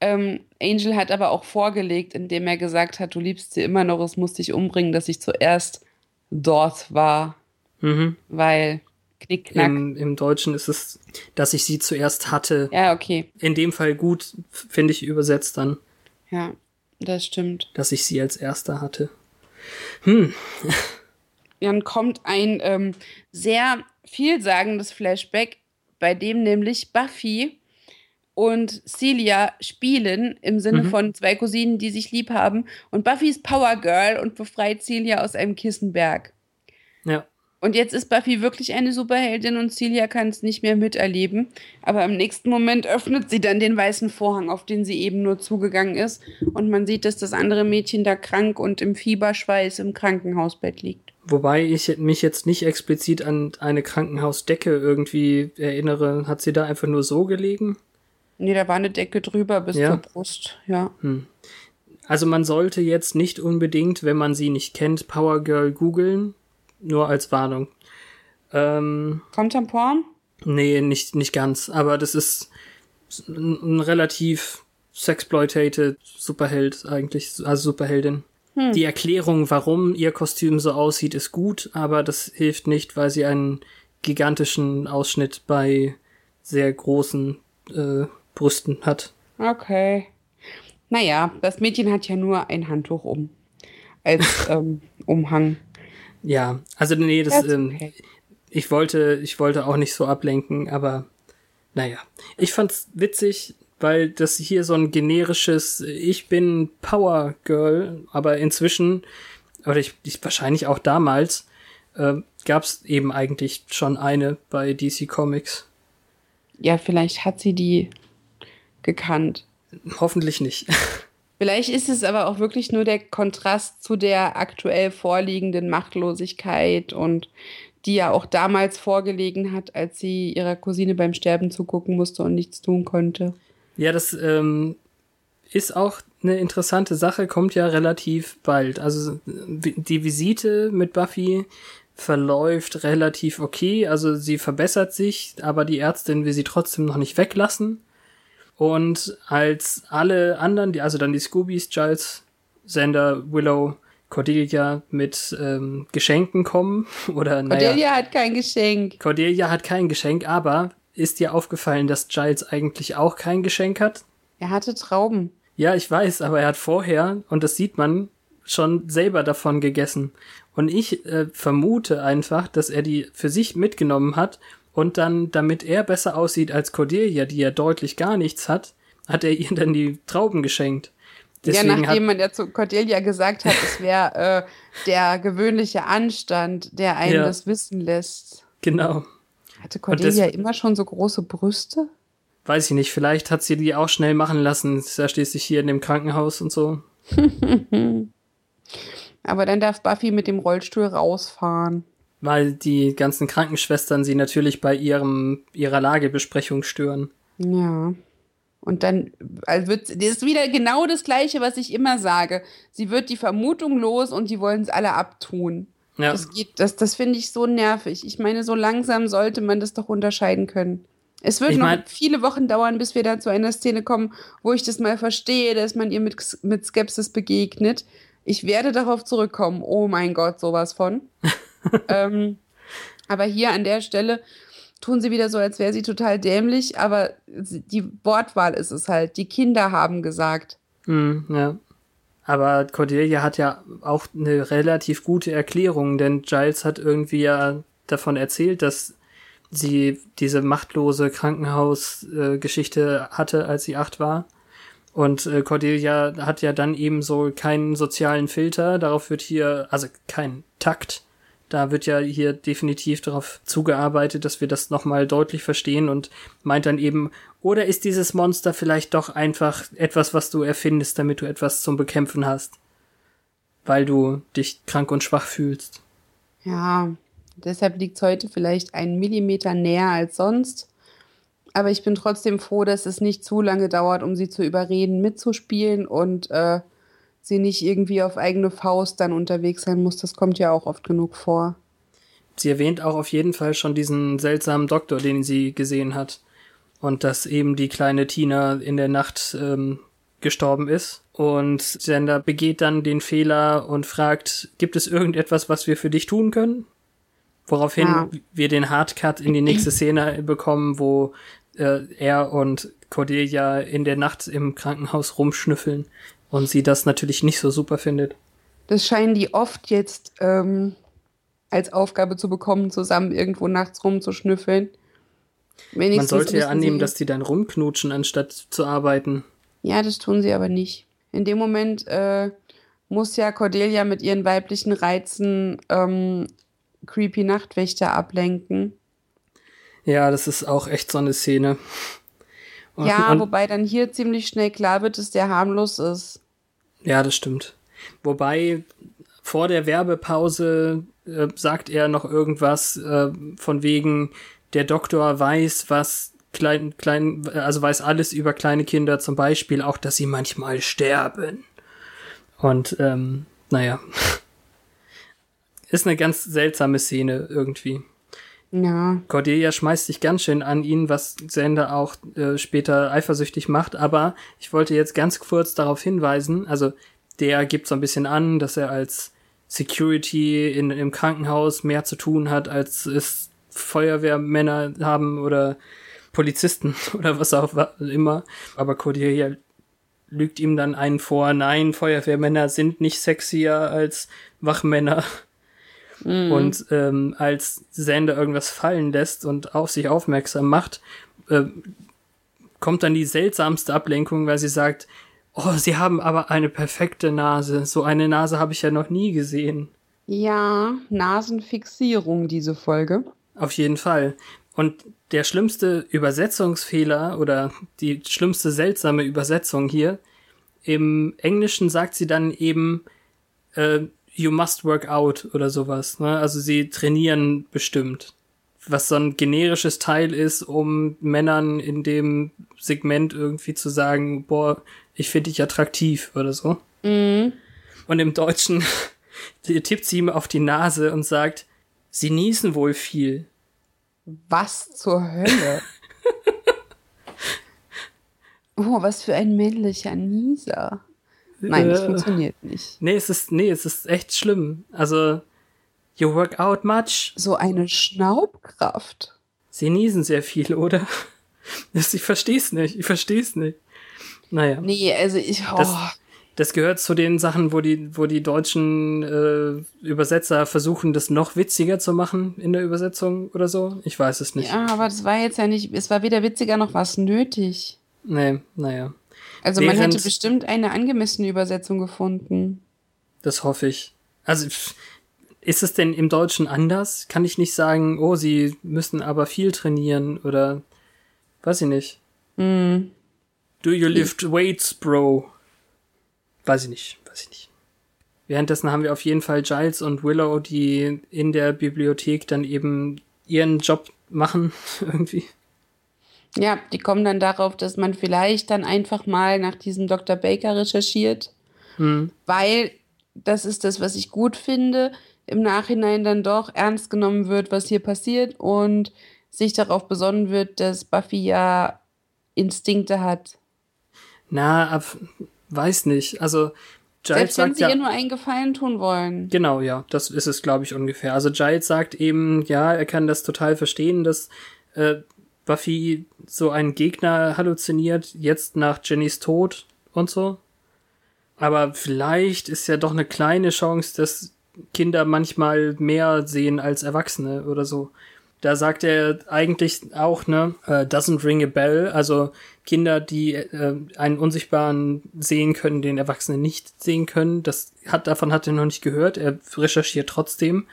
Ähm, Angel hat aber auch vorgelegt, indem er gesagt hat, du liebst sie immer noch, es muss dich umbringen, dass ich zuerst dort war. Mhm. Weil Knickknack. Im, Im Deutschen ist es, dass ich sie zuerst hatte. Ja, okay. In dem Fall gut, finde ich, übersetzt dann. Ja, das stimmt. Dass ich sie als erster hatte. Hm. [LAUGHS] Dann kommt ein ähm, sehr vielsagendes Flashback, bei dem nämlich Buffy und Celia spielen im Sinne Mhm. von zwei Cousinen, die sich lieb haben. Und Buffy ist Power Girl und befreit Celia aus einem Kissenberg. Ja. Und jetzt ist Buffy wirklich eine Superheldin und Celia kann es nicht mehr miterleben. Aber im nächsten Moment öffnet sie dann den weißen Vorhang, auf den sie eben nur zugegangen ist. Und man sieht, dass das andere Mädchen da krank und im Fieberschweiß im Krankenhausbett liegt. Wobei ich mich jetzt nicht explizit an eine Krankenhausdecke irgendwie erinnere. Hat sie da einfach nur so gelegen? Nee, da war eine Decke drüber bis Ja. zur Brust. Ja. Also man sollte jetzt nicht unbedingt, wenn man sie nicht kennt, Power Girl googeln. Nur als Warnung. Ähm, Kommt am Porn? nee, nicht, nicht ganz. Aber das ist ein, ein relativ sexploitated Superheld eigentlich, also Superheldin. Die Erklärung, warum ihr Kostüm so aussieht, ist gut, aber das hilft nicht, weil sie einen gigantischen Ausschnitt bei sehr großen äh, Brüsten hat. Okay. Naja, das Mädchen hat ja nur ein Handtuch um. Als [LAUGHS] ähm, Umhang. Ja, also nee, das, That's ähm, okay. ich wollte, ich wollte auch nicht so ablenken, aber naja. Ich fand's witzig, weil das hier so ein generisches Ich bin Power Girl, aber inzwischen, oder ich, ich wahrscheinlich auch damals, äh, gab's eben eigentlich schon eine bei DC Comics. Ja, vielleicht hat sie die gekannt. Hoffentlich nicht. [LAUGHS] Vielleicht ist es aber auch wirklich nur der Kontrast zu der aktuell vorliegenden Machtlosigkeit und die ja auch damals vorgelegen hat, als sie ihrer Cousine beim Sterben zugucken musste und nichts tun konnte. Ja, das ähm, ist auch eine interessante Sache, kommt ja relativ bald. Also die Visite mit Buffy verläuft relativ okay, also sie verbessert sich, aber die Ärztin will sie trotzdem noch nicht weglassen. Und als alle anderen, die, also dann die Scoobies, Giles, Xander, Willow, Cordelia mit ähm, Geschenken kommen, [LAUGHS] oder naja, Cordelia hat kein Geschenk. Cordelia hat kein Geschenk, aber ist dir aufgefallen, dass Giles eigentlich auch kein Geschenk hat? Er hatte Trauben. Ja, ich weiß, aber er hat vorher, und das sieht man, schon selber davon gegessen. Und ich äh, vermute einfach, dass er die für sich mitgenommen hat und dann, damit er besser aussieht als Cordelia, die ja deutlich gar nichts hat, hat er ihr dann die Trauben geschenkt. ja, Deswegen nachdem hat, man ja zu Cordelia gesagt hat, es wäre äh, der gewöhnliche Anstand, der einen Ja. das wissen lässt. genau, Hatte Cordelia immer schon so große Brüste? weiß ich nicht, vielleicht hat sie die auch schnell machen lassen, ist ja schließlich hier in dem Krankenhaus und so. [LAUGHS] Aber dann darf Buffy mit dem Rollstuhl rausfahren. Weil die ganzen Krankenschwestern sie natürlich bei ihrem, ihrer Lagebesprechung stören. Ja. Und dann also wird das ist wieder genau das gleiche, was ich immer sage. Sie wird die Vermutung los und die wollen es alle abtun. Ja, Das geht, das, das finde ich so nervig. Ich meine, so langsam sollte man das doch unterscheiden können. Es wird Ich noch mein- viele Wochen dauern, bis wir da zu einer Szene kommen, wo ich das mal verstehe, dass man ihr mit, mit Skepsis begegnet. Ich werde darauf zurückkommen. Oh mein Gott, sowas von. [LAUGHS] [LAUGHS] ähm, aber hier an der Stelle tun sie wieder so, als wäre sie total dämlich, aber die Wortwahl ist es halt. Die Kinder haben gesagt. Hm, ja. Aber Cordelia hat ja auch eine relativ gute Erklärung, denn Giles hat irgendwie ja davon erzählt, dass sie diese machtlose Krankenhausgeschichte hatte, als sie acht war. Und äh, Cordelia hat ja dann eben so keinen sozialen Filter. Darauf wird hier, also kein Takt. Da wird ja hier definitiv darauf zugearbeitet, dass wir das nochmal deutlich verstehen und meint dann eben, oder ist dieses Monster vielleicht doch einfach etwas, was du erfindest, damit du etwas zum Bekämpfen hast? Weil du dich krank und schwach fühlst. Ja, deshalb liegt es heute vielleicht einen Millimeter näher als sonst. Aber ich bin trotzdem froh, dass es nicht zu lange dauert, um sie zu überreden, mitzuspielen und äh, sie nicht irgendwie auf eigene Faust dann unterwegs sein muss. Das kommt ja auch oft genug vor. Sie erwähnt auch auf jeden Fall schon diesen seltsamen Doktor, den sie gesehen hat. Und dass eben die kleine Tina in der Nacht ähm, gestorben ist. Und Sender begeht dann den Fehler und fragt, gibt es irgendetwas, was wir für dich tun können? Woraufhin Ja. wir den Hardcut in die nächste Szene bekommen, wo äh, er und Cordelia in der Nacht im Krankenhaus rumschnüffeln und sie das natürlich nicht so super findet. Das scheinen die oft jetzt ähm, als Aufgabe zu bekommen, zusammen irgendwo nachts rumzuschnüffeln. Wenigstens Man sollte ja annehmen, dass die dann rumknutschen, anstatt zu arbeiten. Ja, das tun sie aber nicht. In dem Moment äh, muss ja Cordelia mit ihren weiblichen Reizen ähm, creepy Nachtwächter ablenken. Ja, das ist auch echt so eine Szene. Ja, und, wobei dann hier ziemlich schnell klar wird, dass der harmlos ist. ja, das stimmt. Wobei vor der Werbepause äh, sagt er noch irgendwas äh, von wegen, der Doktor weiß, was klein, klein, also weiß alles über kleine Kinder, zum Beispiel auch, dass sie manchmal sterben. Und ähm, naja. [LAUGHS] Ist eine ganz seltsame Szene irgendwie. Ja. Cordelia schmeißt sich ganz schön an ihn, was Sender auch äh, später eifersüchtig macht. Aber ich wollte jetzt ganz kurz darauf hinweisen, also der gibt so ein bisschen an, dass er als Security in, im Krankenhaus mehr zu tun hat, als es Feuerwehrmänner haben oder Polizisten [LAUGHS] oder was auch immer. Aber Cordelia lügt ihm dann einen vor, nein, Feuerwehrmänner sind nicht sexier als Wachmänner. Und ähm, als Sander irgendwas fallen lässt und auf sich aufmerksam macht, äh, kommt dann die seltsamste Ablenkung, weil sie sagt, oh, sie haben aber eine perfekte Nase. So eine Nase habe ich ja noch nie gesehen. Ja, Nasenfixierung, diese Folge. Auf jeden Fall. Und der schlimmste Übersetzungsfehler oder die schlimmste seltsame Übersetzung hier, im Englischen sagt sie dann eben, äh, you must work out oder sowas. Ne? Also sie trainieren bestimmt. Was so ein generisches Teil ist, um Männern in dem Segment irgendwie zu sagen, boah, ich finde dich attraktiv oder so. Mhm. Und im Deutschen [LAUGHS] tippt sie ihm auf die Nase und sagt, sie niesen wohl viel. Was zur Hölle? [LAUGHS] oh, was für ein männlicher Nieser. Nein, das Äh. funktioniert nicht. Nee, es ist, nee, es ist echt schlimm. Also, you work out much. So eine Schnaubkraft. Sie niesen sehr viel, oder? [LAUGHS] Ich versteh's nicht, ich versteh's nicht. Naja, Nee, also ich. Oh, Das- das gehört zu den Sachen, wo die, wo die deutschen äh, Übersetzer versuchen, das noch witziger zu machen in der Übersetzung oder so. Ich weiß es nicht. ja, aber das war jetzt ja nicht. Es war weder witziger noch was nötig. Nee, naja. Also man hätte bestimmt eine angemessene Übersetzung gefunden. Das hoffe ich. Also, ist es denn im Deutschen anders? Kann ich nicht sagen, oh, sie müssen aber viel trainieren oder weiß ich nicht. Hm. Do you lift weights, bro? Weiß ich nicht, weiß ich nicht. Währenddessen haben wir auf jeden Fall Giles und Willow, die in der Bibliothek dann eben ihren Job machen, [LAUGHS] irgendwie. Ja, die kommen dann darauf, dass man vielleicht dann einfach mal nach diesem Dr. Baker recherchiert, Hm. weil das ist das, was ich gut finde, im Nachhinein dann doch ernst genommen wird, was hier passiert und sich darauf besonnen wird, dass Buffy ja Instinkte hat. Na, ab, weiß nicht. Also, Giles Selbst wenn sagt sie ja. ihr nur einen Gefallen tun wollen. Genau, ja, das ist es, glaube ich, ungefähr. Also Giles sagt eben, ja, er kann das total verstehen, dass äh, Buffy so einen Gegner halluziniert, jetzt nach Jennys Tod und so. Aber vielleicht ist ja doch eine kleine Chance, dass Kinder manchmal mehr sehen als Erwachsene oder so. Da sagt er eigentlich auch, ne, äh, doesn't ring a bell, also Kinder, die äh, einen Unsichtbaren sehen können, den Erwachsene nicht sehen können, das hat, davon hat er noch nicht gehört, er recherchiert trotzdem.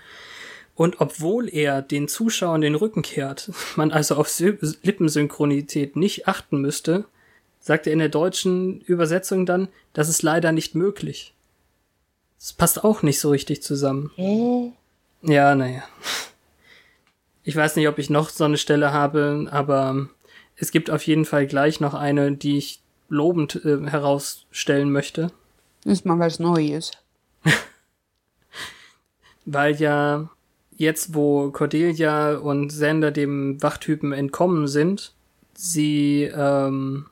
Und obwohl er den Zuschauern den Rücken kehrt, [LAUGHS] man also auf Sy Lippensynchronität nicht achten müsste, sagt er in der deutschen Übersetzung dann, das ist leider nicht möglich. Das passt auch nicht so richtig zusammen. Ja, naja. [LAUGHS] Ich weiß nicht, ob ich noch so eine Stelle habe, aber es gibt auf jeden Fall gleich noch eine, die ich lobend äh, herausstellen möchte, Ist mal was Neues. weil ja jetzt, wo Cordelia und Sander dem Wachtypen entkommen sind, sie ähm,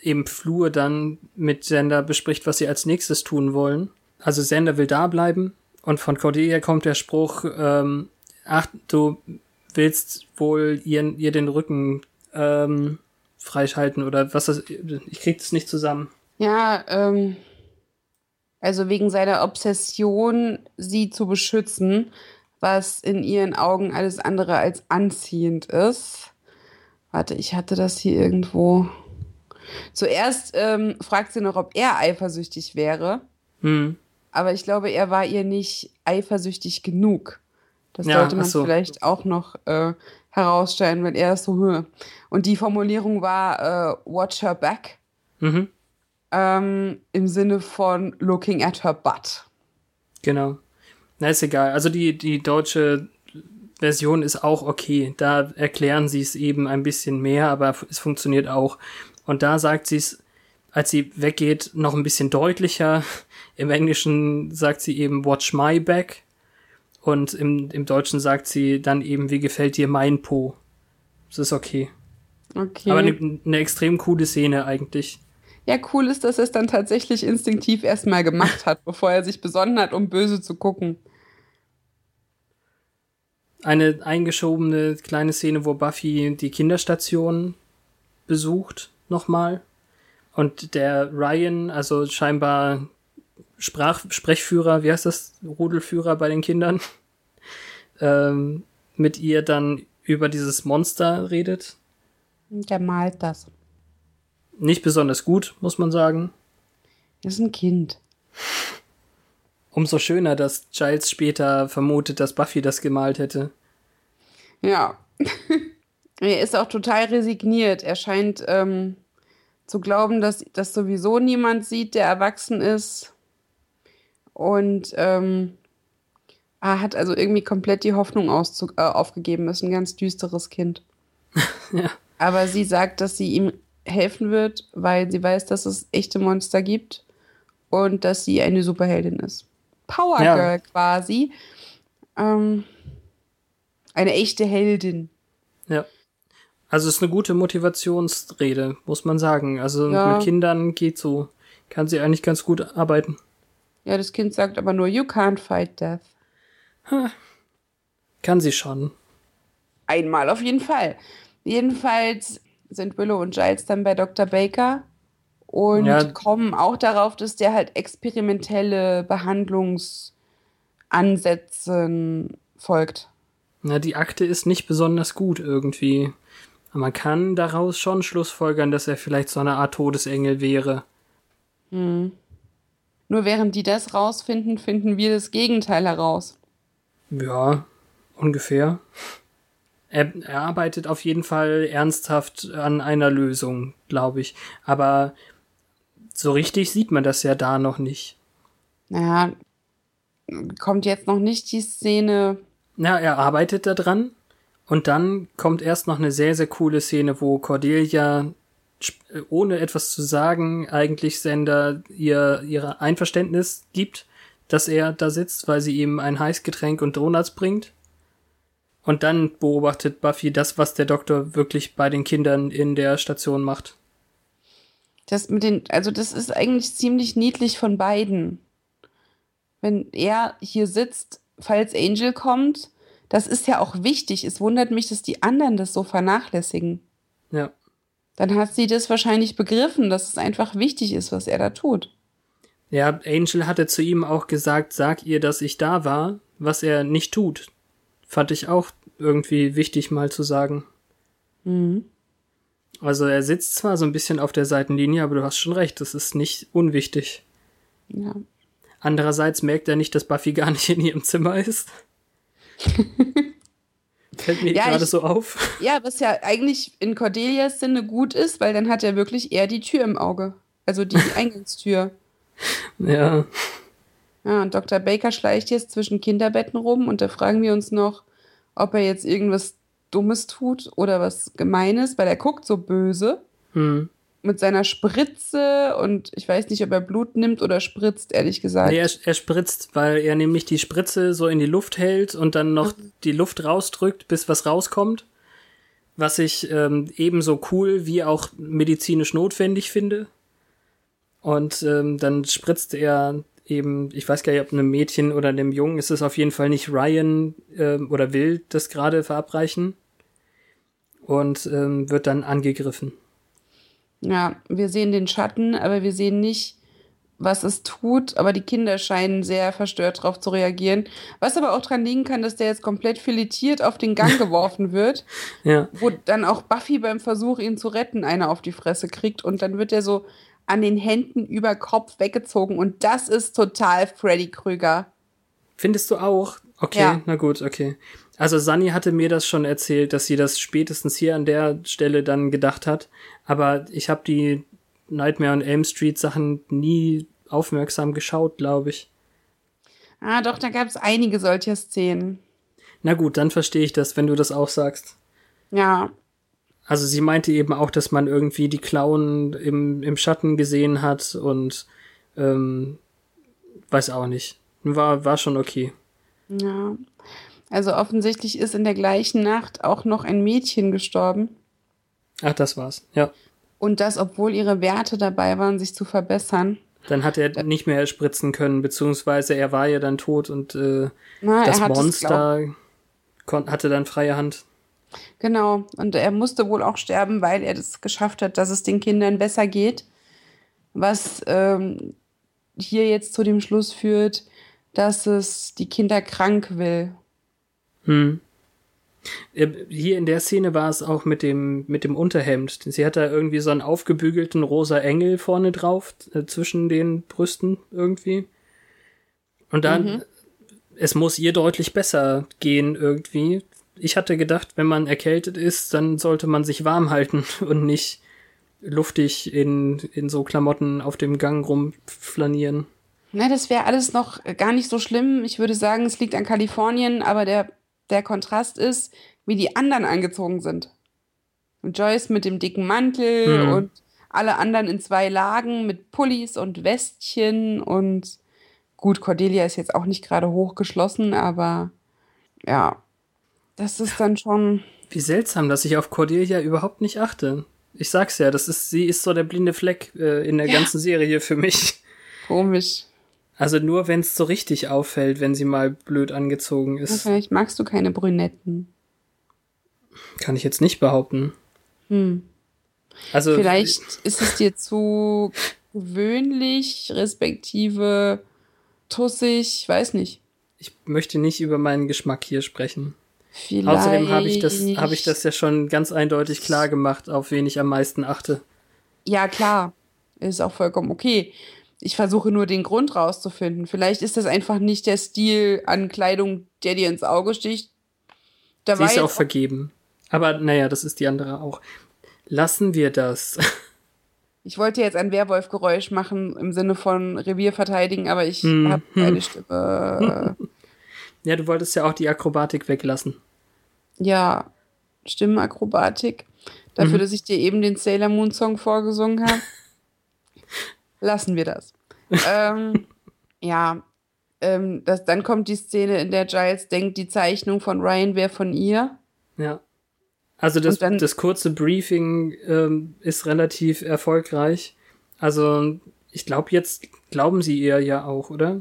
im Flur dann mit Sander bespricht, was sie als nächstes tun wollen. Also Sander will da bleiben und von Cordelia kommt der Spruch, ähm, ach, du willst wohl ihr, ihr den Rücken ähm, freischalten oder was das, ich krieg das nicht zusammen. Ja, ähm, also wegen seiner Obsession, sie zu beschützen, was in ihren Augen alles andere als anziehend ist. Warte, ich hatte das hier irgendwo. Zuerst ähm, fragt sie noch, ob er eifersüchtig wäre. Hm. Aber ich glaube, er war ihr nicht eifersüchtig genug. Das Ja, sollte man so. vielleicht auch noch äh, herausstellen, wenn er es so höre. Und die Formulierung war äh, Watch her back Mhm. ähm, im Sinne von Looking at her butt. Genau. Na, ist egal. Also die, die deutsche Version ist auch okay. Da erklären sie es eben ein bisschen mehr, aber es funktioniert auch. Und da sagt sie es, als sie weggeht, noch ein bisschen deutlicher. [LAUGHS] Im Englischen sagt sie eben Watch my back. Und im, im Deutschen sagt sie dann eben, wie gefällt dir mein Po? Das ist okay. Okay. Aber eine, eine extrem coole Szene eigentlich. Ja, cool ist, dass er es dann tatsächlich instinktiv erstmal gemacht hat, bevor er sich besonnen hat, um böse zu gucken. Eine eingeschobene kleine Szene, wo Buffy die Kinderstation besucht, nochmal. Und der Ryan, also scheinbar Sprach Sprechführer, wie heißt das, Rudelführer bei den Kindern, [LAUGHS] ähm, mit ihr dann über dieses Monster redet. Der malt das. Nicht besonders gut, muss man sagen. Das ist ein Kind. [LAUGHS] Umso schöner, dass Giles später vermutet, dass Buffy das gemalt hätte. Ja. [LAUGHS] er ist auch total resigniert. Er scheint ähm, zu glauben, dass das sowieso niemand sieht, der erwachsen ist. Und ähm, er hat also irgendwie komplett die Hoffnung äh, aufgegeben. Ist ein ganz düsteres Kind. [LAUGHS] Ja. Aber sie sagt, dass sie ihm helfen wird, weil sie weiß, dass es echte Monster gibt und dass sie eine Superheldin ist. Power Ja. Girl quasi. Ähm, eine echte Heldin. Ja. Also es ist eine gute Motivationsrede, muss man sagen. Also Ja. mit Kindern geht so. Kann sie eigentlich ganz gut arbeiten. Ja, das Kind sagt aber nur, you can't fight death. Kann sie schon. Einmal auf jeden Fall. Jedenfalls sind Willow und Giles dann bei Dr. Baker und Ja. kommen auch darauf, dass der halt experimentelle Behandlungsansätzen folgt. Na, die Akte ist nicht besonders gut irgendwie. Aber man kann daraus schon schlussfolgern, dass er vielleicht so eine Art Todesengel wäre. Nur während die das rausfinden, finden wir das Gegenteil heraus. Ja, ungefähr. Er, er arbeitet auf jeden Fall ernsthaft an einer Lösung, glaube ich. Aber so richtig sieht man das ja da noch nicht. Naja, kommt jetzt noch nicht die Szene. Na, er arbeitet da dran und dann kommt erst noch eine sehr, sehr coole Szene, wo Cordelia sp- ohne etwas zu sagen eigentlich Sender ihr ihre Einverständnis gibt, dass er da sitzt, weil sie ihm ein Heißgetränk und Donuts bringt. Und dann beobachtet Buffy das, was der Doktor wirklich bei den Kindern in der Station macht. Das mit den, also das ist eigentlich ziemlich niedlich von beiden. Wenn er hier sitzt, falls Angel kommt, das ist ja auch wichtig. Es wundert mich, dass die anderen das so vernachlässigen. Ja. Dann hat sie das wahrscheinlich begriffen, dass es einfach wichtig ist, was er da tut. Ja, Angel hatte zu ihm auch gesagt, sag ihr, dass ich da war, was er nicht tut. Fand ich auch irgendwie wichtig mal zu sagen. Mhm. Also er sitzt zwar so ein bisschen auf der Seitenlinie, aber du hast schon recht, das ist nicht unwichtig. Ja. Andererseits merkt er nicht, dass Buffy gar nicht in ihrem Zimmer ist. [LAUGHS] Fällt mir Ja, gerade ich- so auf. ja, was ja eigentlich in Cordelias Sinne gut ist, weil dann hat er wirklich eher die Tür im Auge. Also die [LAUGHS] Eingangstür. Ja, Ja, und Dr. Baker schleicht jetzt zwischen Kinderbetten rum und da fragen wir uns noch, ob er jetzt irgendwas Dummes tut oder was Gemeines, weil er guckt so böse hm. mit seiner Spritze und ich weiß nicht, ob er Blut nimmt oder spritzt, ehrlich gesagt. Nee, er, er spritzt, weil er nämlich die Spritze so in die Luft hält und dann noch die Luft rausdrückt, bis was rauskommt. Was ich ähm, ebenso cool wie auch medizinisch notwendig finde. Und ähm, dann spritzt er eben, ich weiß gar nicht, ob einem Mädchen oder einem Jungen ist es auf jeden Fall nicht Ryan ähm, oder will das gerade verabreichen. Und ähm, wird dann angegriffen. Ja, wir sehen den Schatten, aber wir sehen nicht, was es tut, aber die Kinder scheinen sehr verstört darauf zu reagieren. Was aber auch daran liegen kann, dass der jetzt komplett filetiert auf den Gang [LAUGHS] geworfen wird, Ja. wo dann auch Buffy beim Versuch, ihn zu retten, eine auf die Fresse kriegt und dann wird er so an den Händen über Kopf weggezogen und das ist total Freddy Krüger. Findest du auch? Okay, Ja. na gut, okay. Also Sunny hatte mir das schon erzählt, dass sie das spätestens hier an der Stelle dann gedacht hat. Aber ich habe die Nightmare on Elm Street Sachen nie aufmerksam geschaut, glaube ich. Ah, doch, da gab es einige solcher Szenen. Na gut, dann verstehe ich das, wenn du das auch sagst. Ja, Also sie meinte eben auch, dass man irgendwie die Klauen im, im Schatten gesehen hat und ähm, weiß auch nicht. War, war schon okay. ja. Also offensichtlich ist in der gleichen Nacht auch noch ein Mädchen gestorben. Ach, das war's. Ja. Und das, obwohl ihre Werte dabei waren, sich zu verbessern. Dann hat er nicht mehr spritzen können, beziehungsweise er war ja dann tot und äh, Na, das er es, glaub, Monster kon- hatte dann freie Hand. Genau. Und er musste wohl auch sterben, weil er das geschafft hat, dass es den Kindern besser geht. Was ähm, hier jetzt zu dem Schluss führt, dass es die Kinder krank will. Hm. Äh, Hier in der Szene war es auch mit dem, mit dem Unterhemd. Sie hat da irgendwie so einen aufgebügelten rosa Engel vorne drauf, äh, zwischen den Brüsten irgendwie. Und dann, es muss ihr deutlich besser gehen irgendwie. Ich hatte gedacht, wenn man erkältet ist, dann sollte man sich warm halten [LAUGHS] und nicht luftig in, in so Klamotten auf dem Gang rumflanieren. Na, das wäre alles noch gar nicht so schlimm. Ich würde sagen, es liegt an Kalifornien, aber der, der Kontrast ist, wie die anderen angezogen sind. Und Joyce mit dem dicken Mantel Mhm. und alle anderen in zwei Lagen mit Pullis und Westchen und gut, Cordelia ist jetzt auch nicht gerade hochgeschlossen, aber ja, das ist dann schon. Wie seltsam, dass ich auf Cordelia überhaupt nicht achte. Ich sag's ja, das ist, sie ist so der blinde Fleck äh, in der Ja. ganzen Serie für mich. Komisch. Also nur wenn es so richtig auffällt, wenn sie mal blöd angezogen ist, Vielleicht magst du keine Brünetten. kann ich jetzt nicht behaupten. Hm. Also Vielleicht ist es dir zu gewöhnlich, respektive tussig, weiß nicht. ich möchte nicht über meinen Geschmack hier sprechen. Vielleicht. Außerdem habe ich das, habe ich das ja schon ganz eindeutig klar gemacht, auf wen ich am meisten achte. Ja, klar. Ist auch vollkommen okay. Ich versuche nur den Grund rauszufinden. Vielleicht ist das einfach nicht der Stil an Kleidung, der dir ins Auge sticht. Da Sie ist auch vergeben. Aber naja, das ist die andere auch. Lassen wir das. [LAUGHS] Ich wollte jetzt ein Werwolf-Geräusch machen im Sinne von Revier verteidigen, aber ich Hm, habe hm. keine Stimme. [LAUGHS] Ja, du wolltest ja auch die Akrobatik weglassen. ja, Stimmenakrobatik. Dafür, Mhm. dass ich dir eben den Sailor Moon Song vorgesungen habe. Lassen wir das. ähm, [LAUGHS] ja, ähm, das, dann kommt die Szene, in der Giles denkt, die Zeichnung von Ryan wäre von ihr. Ja. Also das, dann- das kurze Briefing ähm, ist relativ erfolgreich. Also ich glaube, jetzt glauben sie ihr ja auch, oder?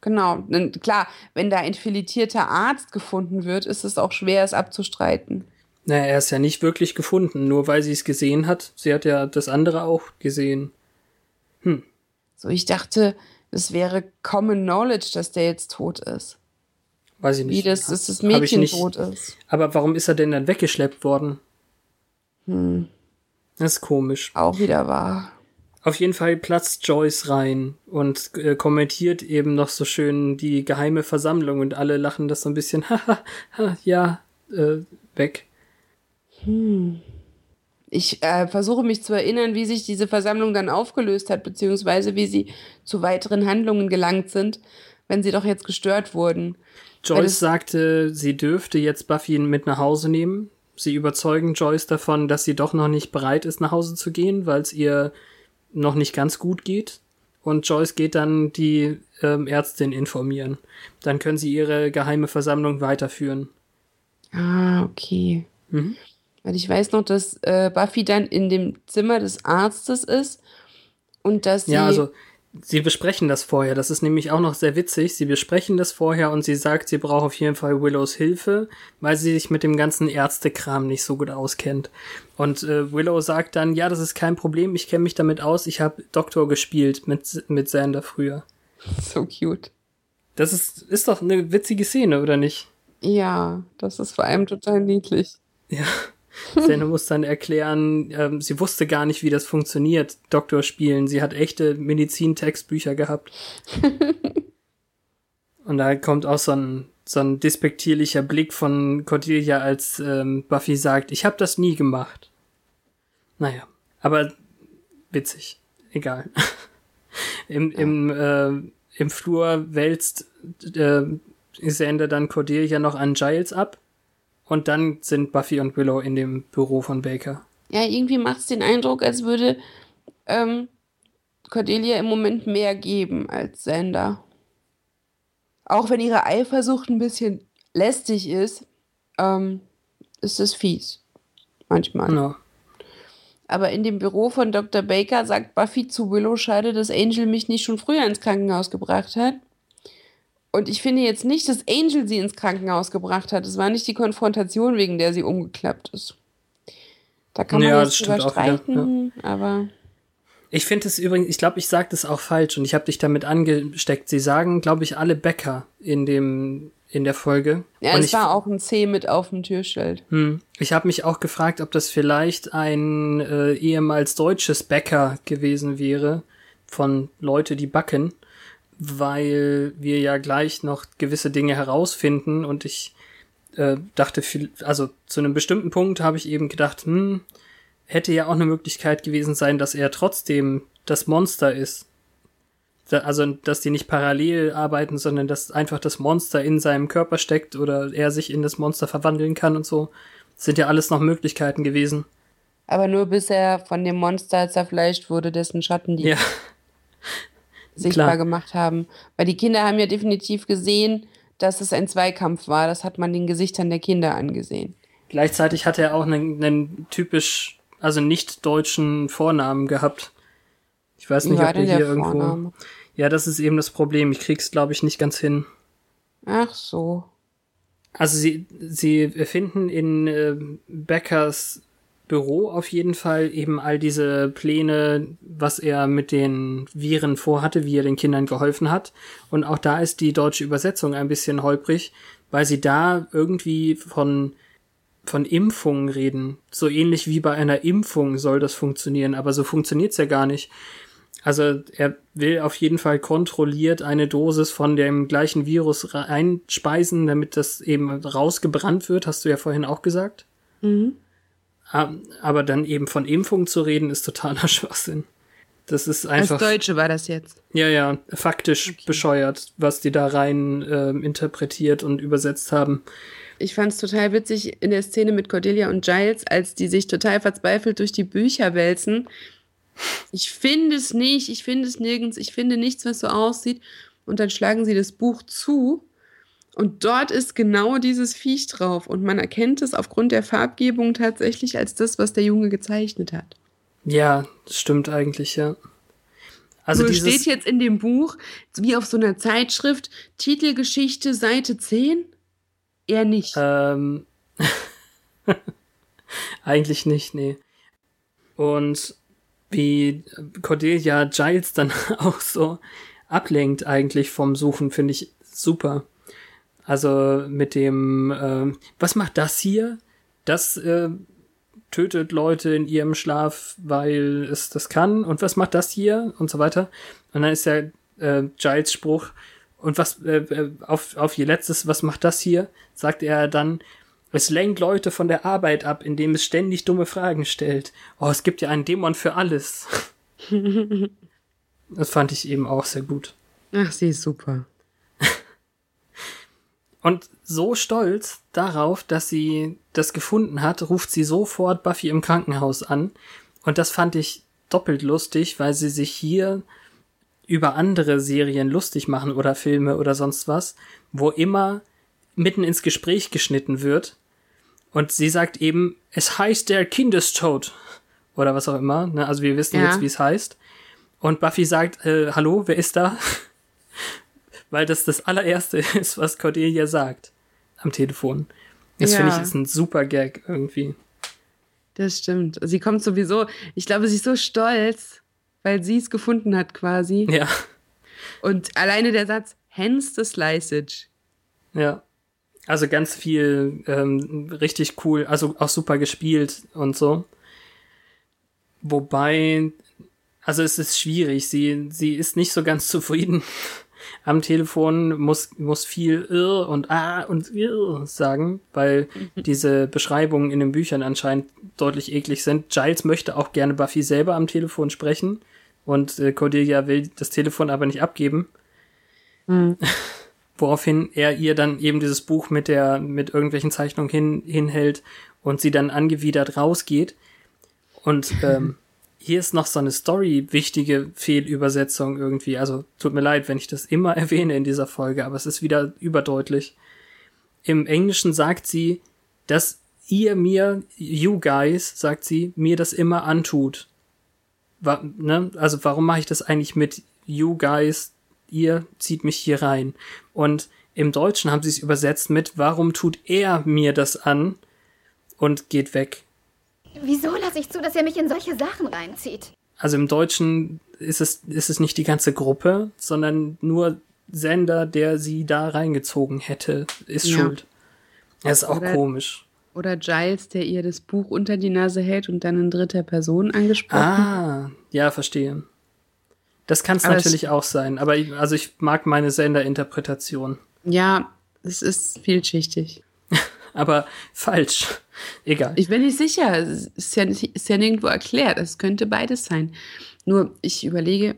Genau. Klar, wenn da ein filetierter Arzt gefunden wird, ist es auch schwer, es abzustreiten. Naja, er ist ja nicht wirklich gefunden, nur weil sie es gesehen hat. Sie hat ja das andere auch gesehen. So, ich dachte, es wäre Common Knowledge, dass der jetzt tot ist. Weiß ich nicht. Wie das, dass das Mädchen tot ist. Aber warum ist er denn dann weggeschleppt worden? Hm, Das ist komisch. auch wieder wahr. Auf jeden Fall platzt Joyce rein und äh, kommentiert eben noch so schön die geheime Versammlung und alle lachen das so ein bisschen, [LAUGHS] haha, ha, ja, äh, weg. Ich äh, versuche mich zu erinnern, wie sich diese Versammlung dann aufgelöst hat, beziehungsweise wie sie zu weiteren Handlungen gelangt sind, wenn sie doch jetzt gestört wurden. Joyce sagte, sie dürfte jetzt Buffy mit nach Hause nehmen. Sie überzeugen Joyce davon, dass sie doch noch nicht bereit ist, nach Hause zu gehen, weil es ihr noch nicht ganz gut geht. Und Joyce geht dann die ähm, Ärztin informieren. Dann können sie ihre geheime Versammlung weiterführen. Ah, okay. Mhm. Weil ich weiß noch, dass äh, Buffy dann in dem Zimmer des Arztes ist und dass sie. Ja, also sie besprechen das vorher. Das ist nämlich auch noch sehr witzig. Sie besprechen das vorher und sie sagt, sie braucht auf jeden Fall Willows Hilfe, weil sie sich mit dem ganzen Ärztekram nicht so gut auskennt. Und äh, Willow sagt dann, ja, das ist kein Problem, ich kenne mich damit aus, ich habe Doktor gespielt mit, mit Xander früher. [LAUGHS] So cute. Das ist, ist doch eine witzige Szene, oder nicht? Ja, das ist vor allem total niedlich. Ja. [LAUGHS] Xander [LAUGHS] muss dann erklären, ähm, sie wusste gar nicht, wie das funktioniert, Doktor spielen. Sie hat echte Medizintextbücher gehabt. [LAUGHS] Und da kommt auch so ein, so ein despektierlicher Blick von Cordelia, als ähm, Buffy sagt, ich habe das nie gemacht. Naja, aber witzig. Egal. Im, im, äh, im Flur wälzt äh, Xander dann Cordelia noch an Giles ab. Und dann sind Buffy und Willow in dem Büro von Baker. Ja, irgendwie macht es den Eindruck, als würde ähm, Cordelia im Moment mehr geben als Xander. Auch wenn ihre Eifersucht ein bisschen lästig ist, ähm, ist es fies. Manchmal. Ja. Aber in dem Büro von Dr. Baker sagt Buffy zu Willow, schade, dass Angel mich nicht schon früher ins Krankenhaus gebracht hat. Und ich finde jetzt nicht, dass Angel sie ins Krankenhaus gebracht hat. Es war nicht die Konfrontation, wegen der sie umgeklappt ist. Da kann man Ja, jetzt drüber streiten, aber Ich finde es übrigens, ich glaube, ich sage das auch falsch und ich habe dich damit angesteckt. Sie sagen, glaube ich, alle Bäcker in dem in der Folge. ja, und es ich, war auch ein C mit auf dem Türschild. hm, ich habe mich auch gefragt, ob das vielleicht ein äh, ehemals deutsches Bäcker gewesen wäre von Leute, die backen, weil wir ja gleich noch gewisse Dinge herausfinden und ich äh, dachte, viel- also zu einem bestimmten Punkt habe ich eben gedacht, hm, hätte ja auch eine Möglichkeit gewesen sein, dass er trotzdem das Monster ist. Da, also, dass die nicht parallel arbeiten, sondern dass einfach das Monster in seinem Körper steckt oder er sich in das Monster verwandeln kann und so. Das sind ja alles noch Möglichkeiten gewesen. Aber nur bis er von dem Monster zerfleischt wurde, dessen Schatten die Ja, sichtbar klar. gemacht haben. Weil die Kinder haben ja definitiv gesehen, dass es ein Zweikampf war. Das hat man den Gesichtern der Kinder angesehen. gleichzeitig hat er auch einen, einen typisch, also nicht deutschen Vornamen gehabt. Ich weiß nicht, ob der hier der irgendwo. Vorname? Ja, das ist eben das Problem. Ich krieg's, glaube ich, nicht ganz hin. Ach so. Also sie, sie finden in äh, Beckers Büro auf jeden Fall eben all diese Pläne, was er mit den Viren vorhatte, wie er den Kindern geholfen hat. Und auch da ist die deutsche Übersetzung ein bisschen holprig, weil sie da irgendwie von von Impfungen reden. So ähnlich wie bei einer Impfung soll das funktionieren, aber so funktioniert's ja gar nicht. Also er will auf jeden Fall kontrolliert eine Dosis von dem gleichen Virus einspeisen, damit das eben rausgebrannt wird, hast du ja vorhin auch gesagt. Mhm. Aber dann eben von Impfung zu reden, ist totaler [LAUGHS] Schwachsinn. Das ist einfach, Als Deutsche war das jetzt. ja, ja, faktisch bescheuert, was die da rein ähm, interpretiert und übersetzt haben. Ich fand es total witzig in der Szene mit Cordelia und Giles, als die sich total verzweifelt durch die Bücher wälzen. Ich finde es nicht, ich finde es nirgends, ich finde nichts, was so aussieht. Und dann schlagen sie das Buch zu und dort ist genau dieses Viech drauf. Und man erkennt es aufgrund der Farbgebung tatsächlich als das, was der Junge gezeichnet hat. Ja, das stimmt eigentlich, ja. Also Nur steht jetzt in dem Buch, wie auf so einer Zeitschrift, Titelgeschichte, Seite 10? Eher nicht. Ähm, [LAUGHS] eigentlich nicht, nee. Und wie Cordelia Giles dann [LAUGHS] auch so ablenkt eigentlich vom Suchen, finde ich super. Also mit dem, ähm, was macht das hier? Das äh, tötet Leute in ihrem Schlaf, weil es das kann. Und was macht das hier? Und so weiter. Und dann ist ja äh, Giles Spruch, und was äh, äh, auf, auf ihr letztes, was macht das hier? Sagt er dann, es lenkt Leute von der Arbeit ab, indem es ständig dumme Fragen stellt. Oh, es gibt ja einen Dämon für alles. [LAUGHS] das fand ich eben auch sehr gut. Ach, sie ist super. Und so stolz darauf, dass sie das gefunden hat, ruft sie sofort Buffy im Krankenhaus an. Und das fand ich doppelt lustig, weil sie sich hier über andere Serien lustig machen oder Filme oder sonst was, wo immer mitten ins Gespräch geschnitten wird. Und sie sagt eben, es heißt der Kindestod. Oder was auch immer. Ne? Also wir wissen Ja. jetzt, wie es heißt. Und Buffy sagt, äh, hallo, wer ist da? Weil das das allererste [LAUGHS] ist, was Cordelia sagt am Telefon. Das Ja. finde ich ist ein super Gag irgendwie. Das stimmt. Sie kommt sowieso, ich glaube, sie ist so stolz, weil sie es gefunden hat quasi. Ja, Und alleine der Satz, hence the slicage. ja. Also ganz viel ähm, richtig cool, also auch super gespielt und so. Wobei, also es ist schwierig. Sie, sie ist nicht so ganz [LAUGHS] zufrieden am Telefon, muss, muss viel irr und ah und irr sagen, weil diese Beschreibungen in den Büchern anscheinend deutlich eklig sind. Giles möchte auch gerne Buffy selber am Telefon sprechen und äh, Cordelia will das Telefon aber nicht abgeben. [LAUGHS] Woraufhin er ihr dann eben dieses Buch mit der, mit irgendwelchen Zeichnungen hin, hinhält und sie dann angewidert rausgeht. Und ähm, hier ist noch so eine Story, wichtige Fehlübersetzung irgendwie. Also tut mir leid, wenn ich das immer [LAUGHS] erwähne in dieser Folge, aber es ist wieder überdeutlich. Im Englischen sagt sie, dass ihr mir, you guys, sagt sie, mir das immer antut. Wa ne? Also warum mache ich das eigentlich mit you guys, ihr zieht mich hier rein? Und im Deutschen haben sie es übersetzt mit, warum tut er mir das an und geht weg. Wieso lasse ich zu, dass er mich in solche Sachen reinzieht? Also im Deutschen ist es, ist es nicht die ganze Gruppe, sondern nur Sender, der sie da reingezogen hätte, ist Ja. schuld. Das ist auch Oder- komisch. Oder Giles, der ihr das Buch unter die Nase hält und dann in dritter Person angesprochen. Ah, ja, verstehe. Das kann es natürlich auch sein, aber ich, also ich mag meine Senderinterpretation. Ja, es ist vielschichtig. Aber falsch. Egal. Ich bin nicht sicher. Es ist ja, ist ja nirgendwo erklärt. Es könnte beides sein. Nur, ich überlege,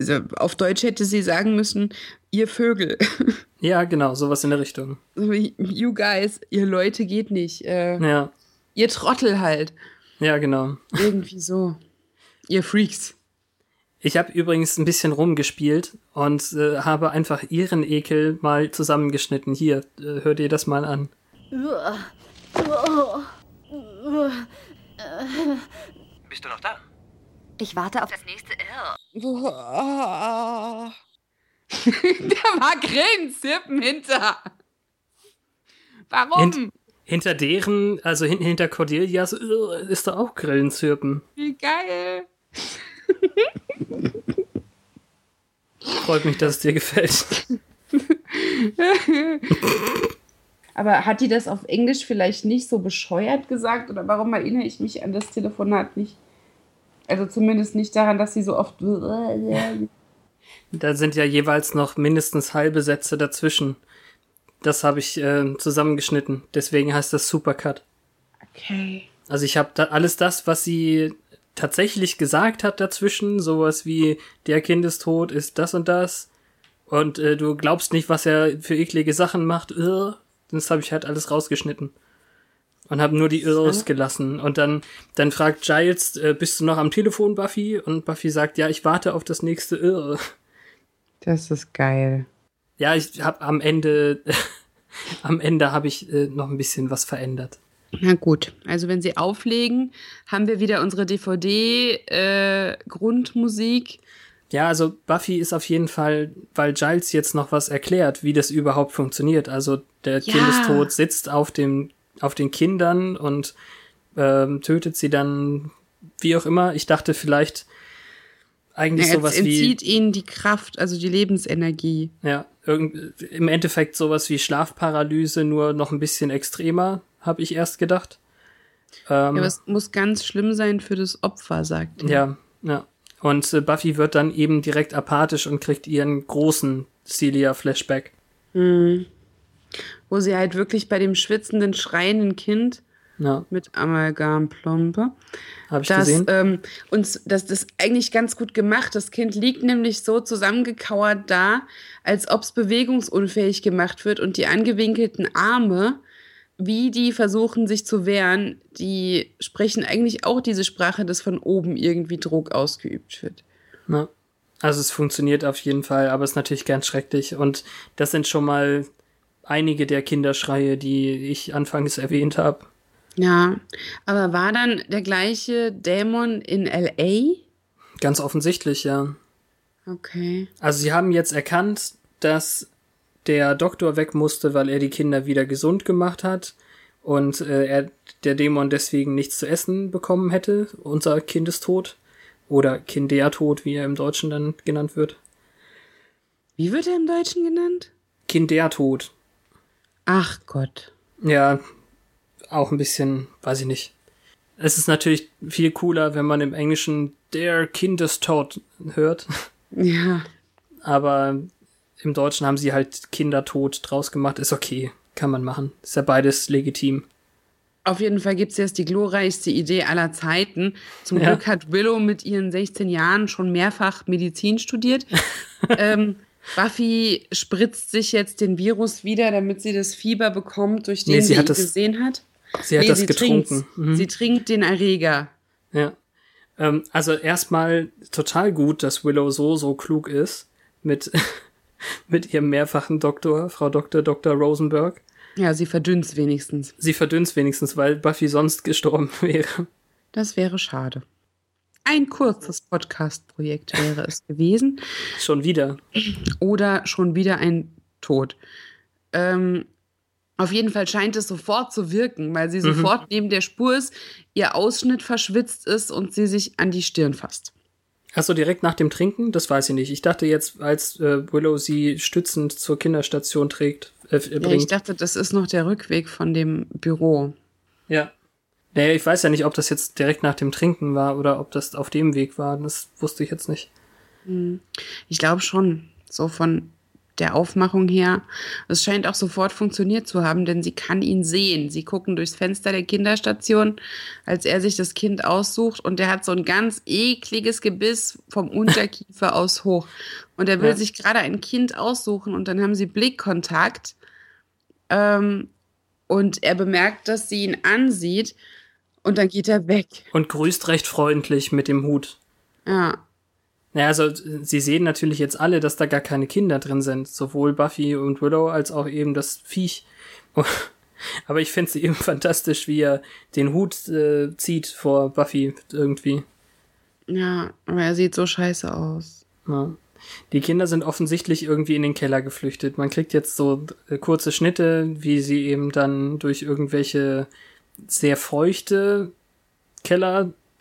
also auf Deutsch hätte sie sagen müssen, ihr Vögel. [LAUGHS] Ja, genau, sowas in der Richtung. You guys, ihr Leute geht nicht. Äh, Ja, Ihr Trottel halt. ja, genau. Irgendwie so. Ihr Freaks. Ich habe übrigens ein bisschen rumgespielt und äh, habe einfach ihren Ekel mal zusammengeschnitten. Hier, äh, hört ihr das mal an. Bist du noch da? Ich warte auf das nächste Irr. [LAUGHS] Da war Grillenzirpen hinter. Warum? Hint hinter deren, also hin hinter Cordelias, äh, ist da auch Grillenzirpen. Wie geil. [LAUGHS] Freut mich, dass es dir gefällt. [LAUGHS] Aber hat die das auf Englisch vielleicht nicht so bescheuert gesagt? Oder warum erinnere ich mich an das Telefonat nicht? Also zumindest nicht daran, dass sie so oft. Da sind ja jeweils noch mindestens halbe Sätze dazwischen. Das habe ich äh, zusammengeschnitten. Deswegen heißt das Supercut. Okay. Also ich habe da alles das, was sie tatsächlich gesagt hat dazwischen, sowas wie der Kindestod ist das und das und äh, du glaubst nicht, was er für eklige Sachen macht. Äh, das habe ich halt alles rausgeschnitten und habe nur die Irrs gelassen und dann dann fragt Giles, äh, bist du noch am Telefon, Buffy? Und Buffy sagt, ja, ich warte auf das nächste Irr. Das ist geil. Ja, ich habe am Ende [LAUGHS] am Ende habe ich äh, noch ein bisschen was verändert. Na gut, also wenn sie auflegen, haben wir wieder unsere DVD-Grundmusik. Ja, also Buffy ist auf jeden Fall, weil Giles jetzt noch was erklärt, wie das überhaupt funktioniert. Also der Ja. Kindestod sitzt auf dem, auf den Kindern und ähm, tötet sie dann, wie auch immer. Ich dachte vielleicht eigentlich er sowas wie, entzieht ihnen die Kraft, also die Lebensenergie. ja, irgend, im Endeffekt sowas wie Schlafparalyse, nur noch ein bisschen extremer, habe ich erst gedacht. Ähm, Ja, aber es muss ganz schlimm sein für das Opfer, sagt er. Ja, ja. Und äh, Buffy wird dann eben direkt apathisch und kriegt ihren großen Celia-Flashback. Wo sie halt wirklich bei dem schwitzenden, schreienden Kind Ja, mit Amalgamplombe habe ich das, gesehen. ähm, und das das eigentlich ganz gut gemacht. Das Kind liegt nämlich so zusammengekauert da, als ob es bewegungsunfähig gemacht wird und die angewinkelten Arme, wie die versuchen sich zu wehren, die sprechen eigentlich auch diese Sprache, dass von oben irgendwie Druck ausgeübt wird. Ja. Also es funktioniert auf jeden Fall, aber es ist natürlich ganz schrecklich. Und das sind schon mal einige der Kinderschreie, die ich anfangs erwähnt habe. Ja, aber war dann der gleiche Dämon in LA? Ganz offensichtlich, ja. Okay. Also sie haben jetzt erkannt, dass der Doktor weg musste, weil er die Kinder wieder gesund gemacht hat und äh, er der Dämon deswegen nichts zu essen bekommen hätte. Unser Kind ist tot. Oder Kindertod, wie er im Deutschen dann genannt wird. Wie wird er im Deutschen genannt? Kindertod. Ach Gott. Ja, auch ein bisschen, weiß ich nicht. Es ist natürlich viel cooler, wenn man im Englischen der Kindestod hört. Ja. Aber im Deutschen haben sie halt Kindertod draus gemacht. Ist okay, kann man machen. Ist ja beides legitim. Auf jeden Fall gibt es jetzt die glorreichste Idee aller Zeiten. Zum Ja. Glück hat Willow mit ihren 16 Jahren schon mehrfach Medizin studiert. [LAUGHS] ähm, Buffy spritzt sich jetzt den Virus wieder, damit sie das Fieber bekommt, durch den Nee, sie sie, das- gesehen hat. Sie hat Nee, das sie getrunken. Mhm. Sie trinkt den Erreger. Ja. Ähm, also erstmal total gut, dass Willow so, so klug ist mit, [LAUGHS] mit ihrem mehrfachen Doktor, Frau Dr. Dr. Rosenberg. Ja, sie verdünnt wenigstens. Sie verdünnt wenigstens, weil Buffy sonst gestorben [LAUGHS] wäre. Das wäre schade. Ein kurzes Podcast-Projekt wäre es gewesen. [LAUGHS] Schon wieder. oder schon wieder ein Tod. Ähm, auf jeden Fall scheint es sofort zu wirken, weil sie sofort neben der Spur ist, ihr Ausschnitt verschwitzt ist und sie sich an die Stirn fasst. Achso, direkt nach dem Trinken? Das weiß ich nicht. Ich dachte jetzt, als äh, Willow sie stützend zur Kinderstation trägt, äh, äh, Ja, ich bringt. dachte, das ist noch der Rückweg von dem Büro. Ja. Naja, ich weiß ja nicht, ob das jetzt direkt nach dem Trinken war oder ob das auf dem Weg war. Das wusste ich jetzt nicht. Ich glaube schon, so von der Aufmachung her. Es scheint auch sofort funktioniert zu haben, denn sie kann ihn sehen. Sie gucken durchs Fenster der Kinderstation, als er sich das Kind aussucht und der hat so ein ganz ekliges Gebiss vom [LAUGHS] Unterkiefer aus hoch. Und er will Ja. sich gerade ein Kind aussuchen und dann haben sie Blickkontakt. Ähm, und er bemerkt, dass sie ihn ansieht und dann geht er weg. Und grüßt recht freundlich mit dem Hut. Ja. Naja, also sie sehen natürlich jetzt alle, dass da gar keine Kinder drin sind. Sowohl Buffy und Willow als auch eben das Viech. [LAUGHS] Aber ich find's [LAUGHS] eben fantastisch, wie er den Hut äh, zieht vor Buffy irgendwie. Ja, aber er sieht so scheiße aus. Ja. Die Kinder sind offensichtlich irgendwie in den Keller geflüchtet. Man kriegt jetzt so äh, kurze Schnitte, wie sie eben dann durch irgendwelche sehr feuchte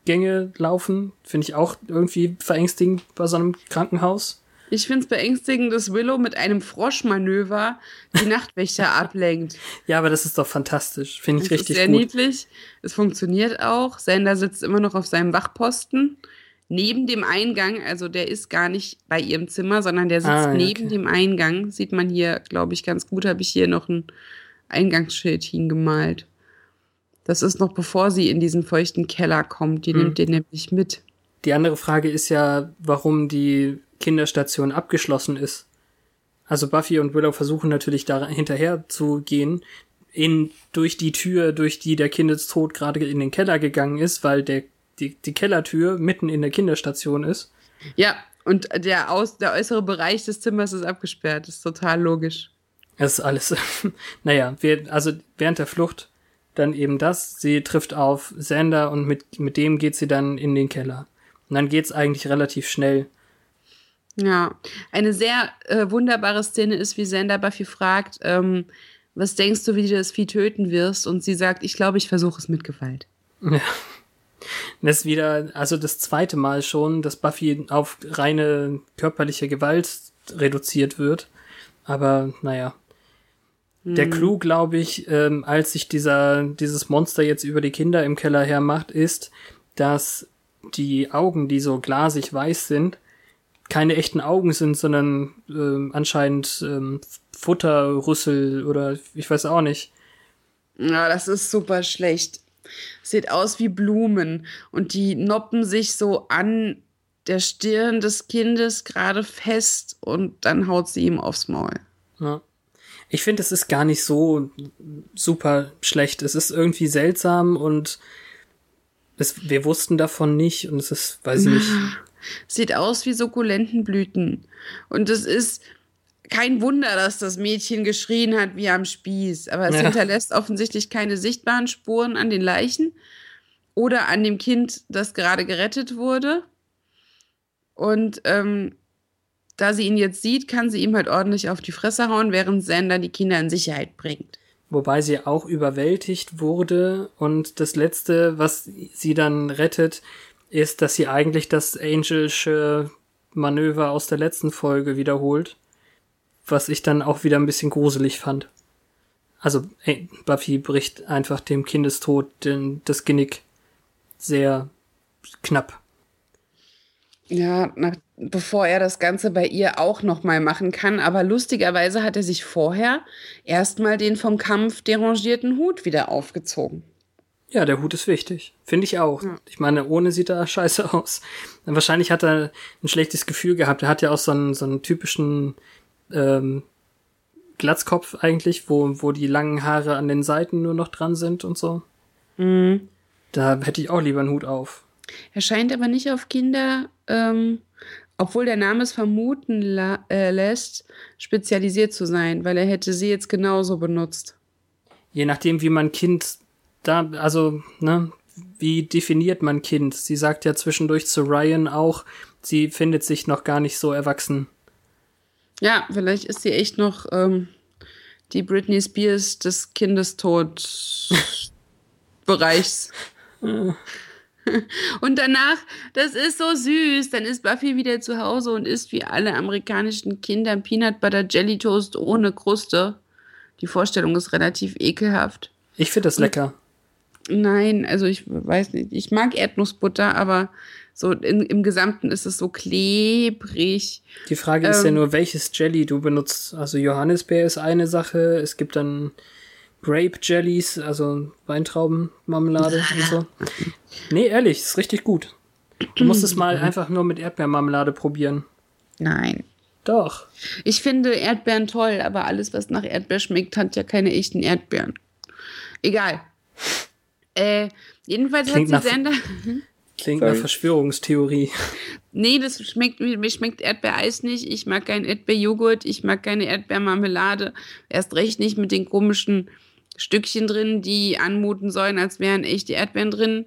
Kellergänge laufen. Finde ich auch irgendwie verängstigend bei so einem Krankenhaus. Ich finde es beängstigend, dass Willow mit einem Froschmanöver die [LAUGHS] Nachtwächter ablenkt. Ja, aber das ist doch fantastisch. Finde ich Das richtig ist sehr gut. niedlich. Es funktioniert auch. Sander sitzt immer noch auf seinem Wachposten. Neben dem Eingang, also der ist gar nicht bei ihrem Zimmer, sondern der sitzt Ah, ja, neben okay. dem Eingang. Sieht man hier, glaube ich, ganz gut. Habe ich hier noch ein Eingangsschild hingemalt. Das ist noch bevor sie in diesen feuchten Keller kommt. Die Hm. nimmt den nämlich mit. Die andere Frage ist ja, warum die Kinderstation abgeschlossen ist. Also Buffy und Willow versuchen natürlich da hinterher zu gehen, in, durch die Tür, durch die der Kindestod gerade in den Keller gegangen ist, weil der, die, die Kellertür mitten in der Kinderstation ist. Ja, und der, Aus, der äußere Bereich des Zimmers ist abgesperrt. Das ist total logisch. Das ist alles. [LAUGHS] naja, wir, also während der Flucht dann eben das. Sie trifft auf Xander und mit, mit dem geht sie dann in den Keller. Und dann geht's eigentlich relativ schnell. Ja, eine sehr äh, wunderbare Szene ist, wie Xander Buffy fragt, ähm, was denkst du, wie du das Vieh töten wirst? Und sie sagt, ich glaube, ich versuche es mit Gewalt. Ja. Das ist wieder, also das zweite Mal schon, dass Buffy auf reine körperliche Gewalt reduziert wird. Aber naja. Der Clou, glaube ich, ähm, als sich dieser, dieses Monster jetzt über die Kinder im Keller hermacht, ist, dass die Augen, die so glasig weiß sind, keine echten Augen sind, sondern ähm, anscheinend ähm, Futterrüssel oder ich weiß auch nicht. Ja, das ist super schlecht. Sieht aus wie Blumen und die noppen sich so an der Stirn des Kindes gerade fest und dann haut sie ihm aufs Maul. Ja. Ich finde, es ist gar nicht so super schlecht. Es ist irgendwie seltsam und es, wir wussten davon nicht und es ist, weiß ich nicht. [LAUGHS] Sieht aus wie Sukkulentenblüten. Und es ist kein Wunder, dass das Mädchen geschrien hat wie am Spieß. Aber es Ja. hinterlässt offensichtlich keine sichtbaren Spuren an den Leichen oder an dem Kind, das gerade gerettet wurde. Und ähm, da sie ihn jetzt sieht, kann sie ihm halt ordentlich auf die Fresse hauen, während Xander die Kinder in Sicherheit bringt. Wobei sie auch überwältigt wurde und das Letzte, was sie dann rettet, ist, dass sie eigentlich das Angelsche Manöver aus der letzten Folge wiederholt, was ich dann auch wieder ein bisschen gruselig fand. Also Buffy bricht einfach dem Kindestod den, das Genick sehr knapp. Ja, nach, bevor er das Ganze bei ihr auch nochmal machen kann. Aber lustigerweise hat er sich vorher erstmal den vom Kampf derangierten Hut wieder aufgezogen. Ja, der Hut ist wichtig. Finde ich auch. Ja. Ich meine, ohne sieht er scheiße [LAUGHS] aus. Wahrscheinlich hat er ein schlechtes Gefühl gehabt. Er hat ja auch so einen, so einen typischen ähm, Glatzkopf eigentlich, wo, wo die langen Haare an den Seiten nur noch dran sind und so. Mhm. Da hätte ich auch lieber einen Hut auf. Er scheint aber nicht auf Kinder, ähm, obwohl der Name es vermuten la äh, lässt, spezialisiert zu sein, weil er hätte sie jetzt genauso benutzt. Je nachdem, wie man Kind da, also, ne, wie definiert man Kind? Sie sagt ja zwischendurch zu Ryan auch, sie findet sich noch gar nicht so erwachsen. Ja, vielleicht ist sie echt noch ähm, die Britney Spears des Kindestod-Bereichs. [LAUGHS] Und danach, das ist so süß, dann ist Buffy wieder zu Hause und isst wie alle amerikanischen Kinder Peanut Butter Jelly Toast ohne Kruste. Die Vorstellung ist relativ ekelhaft. Ich finde das lecker. Nein, also ich weiß nicht. Ich mag Erdnussbutter, aber so in, im Gesamten ist es so klebrig. Die Frage ist ja Ähm. nur, welches Jelly du benutzt. Also Johannisbeer ist eine Sache, es gibt dann Grape Jellies, also Weintraubenmarmelade und so. Nee, ehrlich, ist richtig gut. Du musst es mal einfach nur mit Erdbeermarmelade probieren. Nein. Doch. Ich finde Erdbeeren toll, aber alles, was nach Erdbeer schmeckt, hat ja keine echten Erdbeeren. Egal. Äh, jedenfalls Klingt hat nach- sie Sender. [LAUGHS] Klingt Sorry. nach Verschwörungstheorie. Nee, das schmeckt, mir schmeckt Erdbeereis nicht. Ich mag keinen Erdbeerjoghurt. Ich mag keine Erdbeermarmelade. Erst recht nicht mit den komischen Stückchen drin, die anmuten sollen, als wären echte Erdbeeren drin.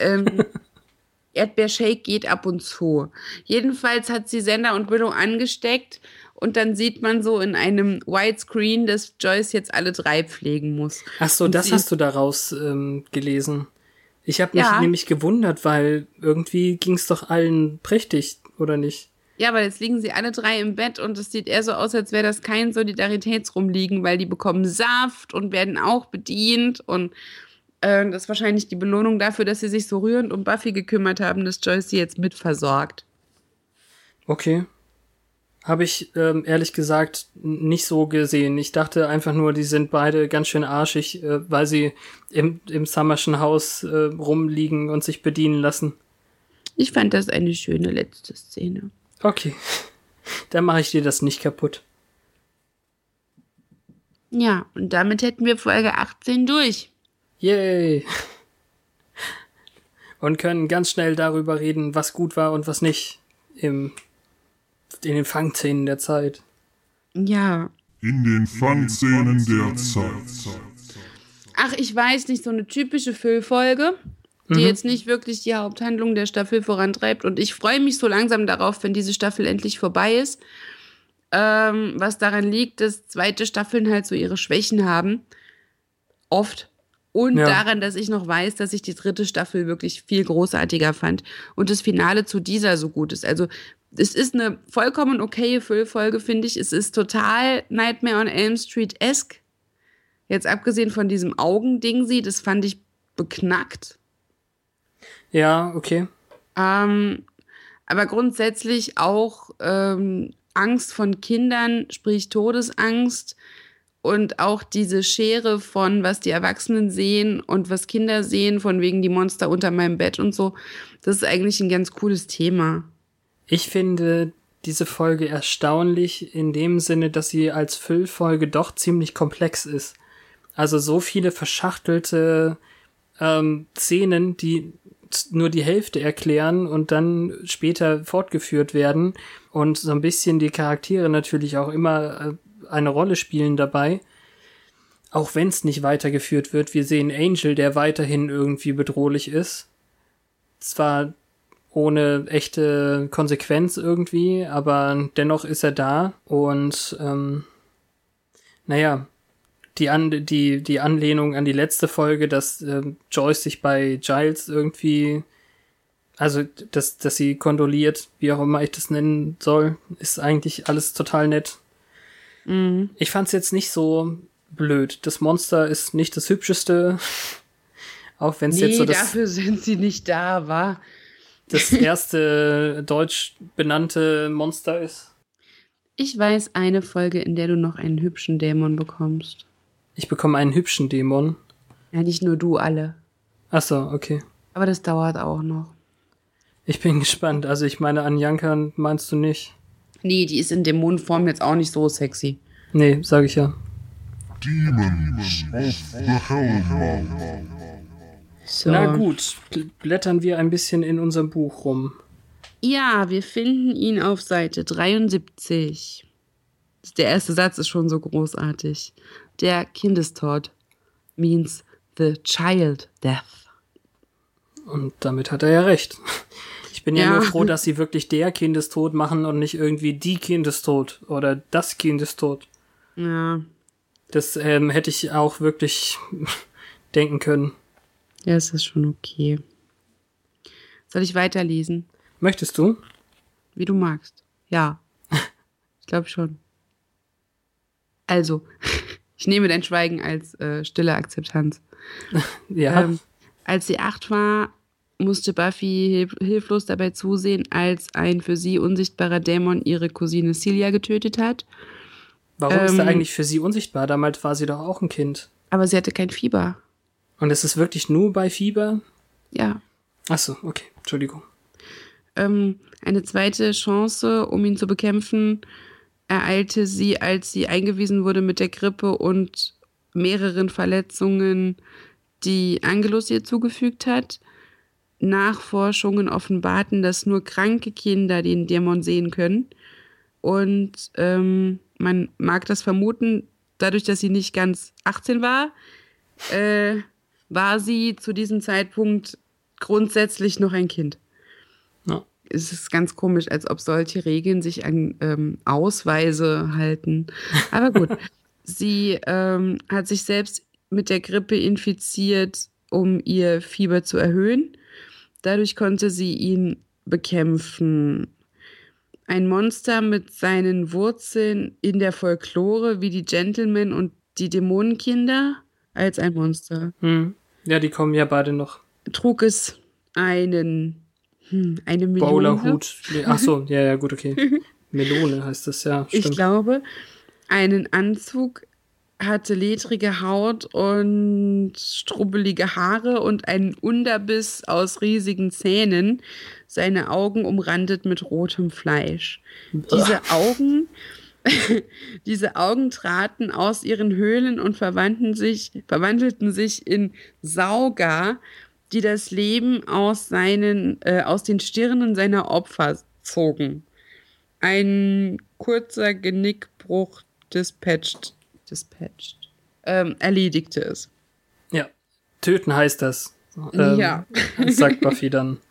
Ähm, [LAUGHS] Erdbeershake geht ab und zu. Jedenfalls hat sie Sender und Willow angesteckt und dann sieht man so in einem Widescreen, dass Joyce jetzt alle drei pflegen muss. Ach so, Und das hast du daraus ähm, gelesen. Ich habe mich Ja. nämlich gewundert, weil irgendwie ging es doch allen prächtig, oder nicht? Ja, aber jetzt liegen sie alle drei im Bett und es sieht eher so aus, als wäre das kein Solidaritätsrumliegen, weil die bekommen Saft und werden auch bedient und äh, das ist wahrscheinlich die Belohnung dafür, dass sie sich so rührend um Buffy gekümmert haben, dass Joyce sie jetzt mitversorgt. Okay. Habe ich ähm, ehrlich gesagt nicht so gesehen. Ich dachte einfach nur, die sind beide ganz schön arschig, äh, weil sie im, im Summerschen Haus äh, rumliegen und sich bedienen lassen. Ich fand das eine schöne letzte Szene. Okay. Dann mache ich dir das nicht kaputt. Ja, und damit hätten wir Folge 18 durch. Yay! Und können ganz schnell darüber reden, was gut war und was nicht im, in den Fangszenen der Zeit. Ja. In den Fangszenen der Zeit. Ach, ich weiß nicht, so eine typische Füllfolge, die jetzt nicht wirklich die Haupthandlung der Staffel vorantreibt. Und ich freue mich so langsam darauf, wenn diese Staffel endlich vorbei ist. Ähm, was daran liegt, dass zweite Staffeln halt so ihre Schwächen haben. Oft. Und Ja. daran, dass ich noch weiß, dass ich die dritte Staffel wirklich viel großartiger fand und das Finale zu dieser so gut ist. Also es ist eine vollkommen okaye Füllfolge, finde ich. Es ist total Nightmare on Elm Street-esque. Jetzt abgesehen von diesem Augending sie, das fand ich beknackt. Ja, okay. Ähm, aber grundsätzlich auch ähm, Angst von Kindern, sprich Todesangst und auch diese Schere von, was die Erwachsenen sehen und was Kinder sehen, von wegen die Monster unter meinem Bett und so. Das ist eigentlich ein ganz cooles Thema. Ich finde diese Folge erstaunlich in dem Sinne, dass sie als Füllfolge doch ziemlich komplex ist. Also so viele verschachtelte ähm, Szenen, die nur die Hälfte erklären und dann später fortgeführt werden und so ein bisschen die Charaktere natürlich auch immer äh, eine Rolle spielen dabei. Auch wenn es nicht weitergeführt wird. Wir sehen Angel, der weiterhin irgendwie bedrohlich ist. Zwar ohne echte Konsequenz irgendwie, aber dennoch ist er da und ähm, naja, die, An die, die Anlehnung an die letzte Folge, dass äh, Joyce sich bei Giles irgendwie, also dass, dass sie kondoliert, wie auch immer ich das nennen soll, ist eigentlich alles total nett. Mhm. Ich fand's jetzt nicht so blöd. Das Monster ist nicht das hübscheste, [LAUGHS] auch wenn es Nee, jetzt so das, dafür sind sie nicht da, wa? das [LAUGHS] erste deutsch benannte Monster ist. Ich weiß eine Folge, in der du noch einen hübschen Dämon bekommst. Ich bekomme einen hübschen Dämon. Ja, nicht nur du, alle. Ach so, okay. Aber das dauert auch noch. Ich bin [LAUGHS] gespannt. Also ich meine, Anjanka meinst du nicht? Nee, die ist in Dämonenform jetzt auch nicht so sexy. Nee, sag ich ja. Demons of the Hellmouth. So. Na gut, bl- blättern wir ein bisschen in unserem Buch rum. Ja, wir finden ihn auf Seite 73. Der erste Satz ist schon so großartig. Der Kindestod means the child death. Und damit hat er ja recht. Ich bin ja, Ja. nur froh, dass sie wirklich der Kindestod machen und nicht irgendwie die Kindestod oder das Kindestod. Ja, Das ähm, hätte ich auch wirklich [LAUGHS] denken können. ja, es ist schon okay. Soll ich weiterlesen? Möchtest du? Wie du magst. Ja. [LAUGHS] Ich glaube schon. Also, ich nehme dein Schweigen als äh, stille Akzeptanz. [LAUGHS] Ja. Ähm, als sie acht war, musste Buffy hilf hilflos dabei zusehen, als ein für sie unsichtbarer Dämon ihre Cousine Celia getötet hat. Warum ist er ähm, eigentlich für sie unsichtbar? Damals war sie doch auch ein Kind. Aber sie hatte kein Fieber. Und es ist wirklich nur bei Fieber? Ja. Ach so, okay. Entschuldigung. Ähm, eine zweite Chance, um ihn zu bekämpfen, ereilte sie, als sie eingewiesen wurde mit der Grippe und mehreren Verletzungen, die Angelus ihr zugefügt hat. Nachforschungen offenbarten, dass nur kranke Kinder den Dämon sehen können. Und ähm, man mag das vermuten, dadurch, dass sie nicht ganz 18 war, äh, war sie zu diesem Zeitpunkt grundsätzlich noch ein Kind. Es ist ganz komisch, als ob solche Regeln sich an ähm, Ausweise halten. Aber gut, [LAUGHS] sie ähm, hat sich selbst mit der Grippe infiziert, um ihr Fieber zu erhöhen. Dadurch konnte sie ihn bekämpfen. Ein Monster mit seinen Wurzeln in der Folklore, wie die Gentlemen und die Dämonenkinder, als ein Monster. Hm. Ja, die kommen ja beide noch. Trug es einen, hm, eine Melone. Bowlerhut. Nee, Ach so, ja, ja, gut, okay. [LAUGHS] Melone heißt das, ja. Ich Stimmt. glaube, einen Anzug, hatte ledrige Haut und strubbelige Haare und einen Unterbiss aus riesigen Zähnen, seine Augen umrandet mit rotem Fleisch. Diese Augen, [LAUGHS] diese Augen traten aus ihren Höhlen und verwandten sich, verwandelten sich in Sauger, die das Leben aus seinen, äh, aus den Stirnen seiner Opfer zogen. Ein kurzer Genickbruch dispatched, dispatched, ähm, erledigte es. Ja. Töten heißt das. Ähm, Ja. Sagt Buffy dann. [LAUGHS]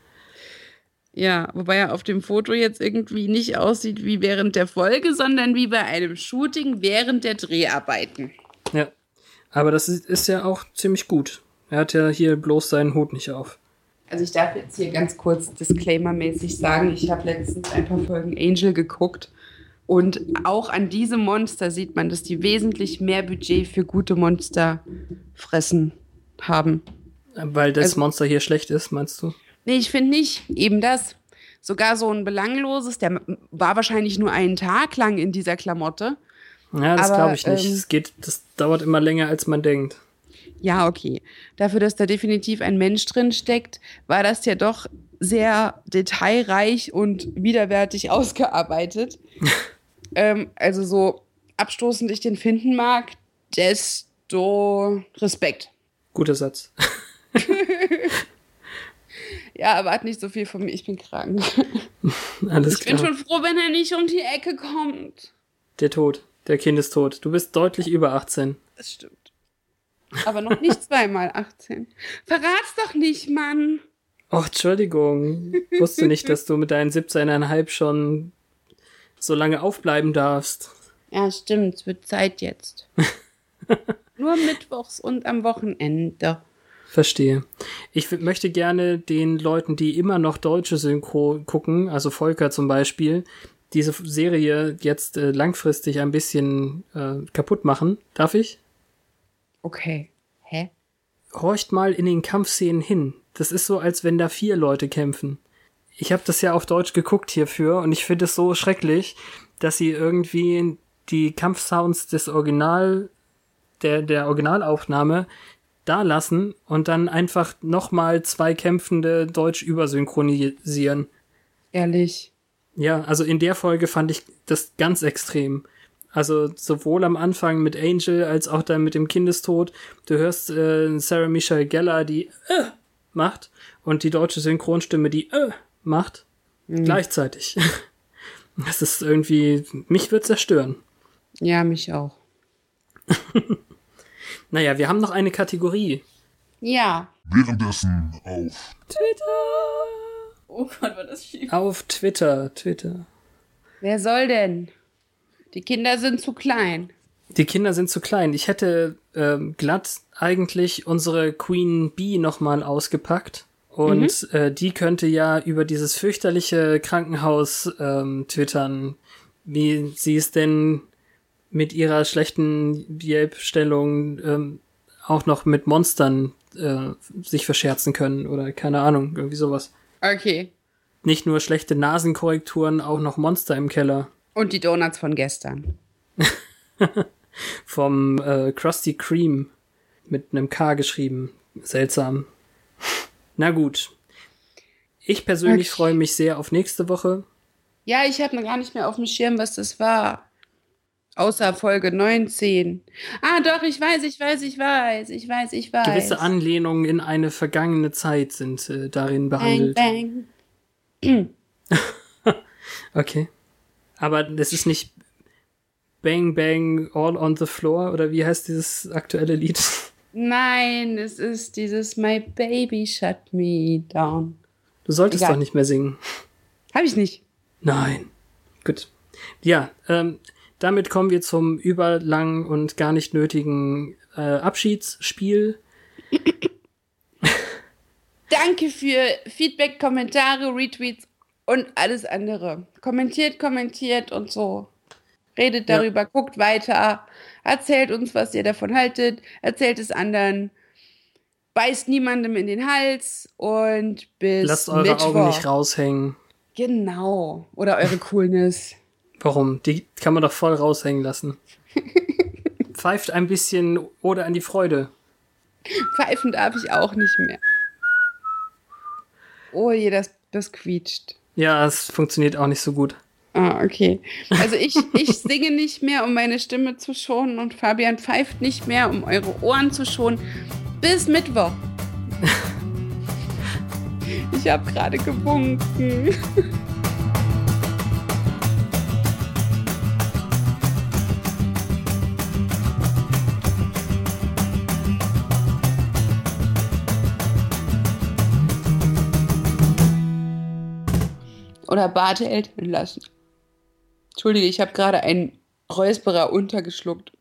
Ja, wobei er auf dem Foto jetzt irgendwie nicht aussieht wie während der Folge, sondern wie bei einem Shooting während der Dreharbeiten. Ja. Aber das ist, ist ja auch ziemlich gut. Er hat ja hier bloß seinen Hut nicht auf. Also ich darf jetzt hier ganz kurz disclaimermäßig sagen, ich habe letztens ein paar Folgen Angel geguckt und auch an diesem Monster sieht man, dass die wesentlich mehr Budget für gute Monster fressen haben. Weil das Also- Monster hier schlecht ist, meinst du? Nee, ich finde nicht. Eben das. Sogar so ein belangloses, der war wahrscheinlich nur einen Tag lang in dieser Klamotte. Ja, das glaube ich nicht. ähm, es geht, das dauert immer länger, als man denkt. Ja, okay. Dafür, dass da definitiv ein Mensch drin steckt, war das ja doch sehr detailreich und widerwärtig [LAUGHS] ausgearbeitet. ähm, also so abstoßend ich den finden mag, desto Respekt. Guter Satz. [LAUGHS] Ja, erwart nicht so viel von mir, ich bin krank. [LAUGHS] Alles Ich bin klar. schon froh, wenn er nicht um die Ecke kommt. Der Tod. Der Kind ist tot. Du bist deutlich über 18. Das stimmt. Aber noch nicht zweimal 18. Verrat's doch nicht, Mann. Och, Entschuldigung. Wusste nicht, dass du mit deinen 17,5 schon so lange aufbleiben darfst. Ja, stimmt. Es wird Zeit jetzt. [LAUGHS] Nur mittwochs und am Wochenende. Verstehe. Ich möchte gerne den Leuten, die immer noch deutsche Synchro gucken, also Volker zum Beispiel, diese Serie jetzt äh, langfristig ein bisschen äh, kaputt machen. Darf ich? Okay. Hä? horcht mal in den Kampfszenen hin. Das ist so, als wenn da vier Leute kämpfen. Ich habe das ja auf Deutsch geguckt hierfür und ich finde es so schrecklich, dass sie irgendwie die Kampfsounds des Original, der, der Originalaufnahme da lassen und dann einfach nochmal zwei kämpfende Deutsch übersynchronisieren. Ehrlich. Ja, also in der Folge fand ich das ganz extrem. Also sowohl am Anfang mit Angel als auch dann mit dem Kindestod. Du hörst äh, Sarah Michelle Gellar, die äh, macht und die deutsche Synchronstimme, die äh, macht gleichzeitig. [LAUGHS] Das ist irgendwie, mich wird zerstören. Ja, mich auch. [LAUGHS] Naja, wir haben noch eine Kategorie. Ja. Währenddessen auf Oh Gott, war das schief. Auf Twitter, Twitter. Wer soll denn? Die Kinder sind zu klein. Die Kinder sind zu klein. Ich hätte ähm, glatt eigentlich unsere Queen Bee nochmal ausgepackt. Und äh, die könnte ja über dieses fürchterliche Krankenhaus ähm, twittern, wie sie es denn mit ihrer schlechten Yelp-Stellung ähm, auch noch mit Monstern äh, sich verscherzen können oder keine Ahnung, irgendwie sowas. Okay. Nicht nur schlechte Nasenkorrekturen, auch noch Monster im Keller. Und die Donuts von gestern. [LAUGHS] vom äh, Krusty Cream mit einem K geschrieben. Seltsam. Na gut. Ich persönlich Okay. freue mich sehr auf nächste Woche. Ja, ich habe gar nicht mehr auf dem Schirm, was das war. Außer Folge 19. Ah, doch, ich weiß, ich weiß, ich weiß, ich weiß, ich weiß. Gewisse Anlehnungen in eine vergangene Zeit sind äh, darin Bang, behandelt. bang. [CLEARS THROAT] [LAUGHS] Okay. Aber das ist nicht Bang Bang All on the Floor oder wie heißt dieses aktuelle Lied? Nein, es ist dieses My Baby Shut Me Down. Du solltest Egal. doch nicht mehr singen. Habe ich nicht. Nein. Gut. Ja, ähm, damit kommen wir zum überlangen und gar nicht nötigen äh, Abschiedsspiel. Danke für Feedback, Kommentare, Retweets und alles andere. Kommentiert, kommentiert und so. Redet Ja. darüber, guckt weiter, erzählt uns, was ihr davon haltet, erzählt es anderen, beißt niemandem in den Hals und bis Lasst eure Mittwoch. Augen nicht raushängen. Genau. Oder eure Coolness. [LAUGHS] Warum? Die kann man doch voll raushängen lassen. [LAUGHS] Pfeift ein bisschen oder an die Freude. Pfeifen darf ich auch nicht mehr. Oh je, das, das quietscht. Ja, es funktioniert auch nicht so gut. Ah, okay. Also ich, ich singe nicht mehr, um meine Stimme zu schonen und Fabian pfeift nicht mehr, um eure Ohren zu schonen. Bis Mittwoch. [LAUGHS] Ich habe gerade gewunken. Oder Eltern lassen. Entschuldige, ich habe gerade einen Räusperer untergeschluckt.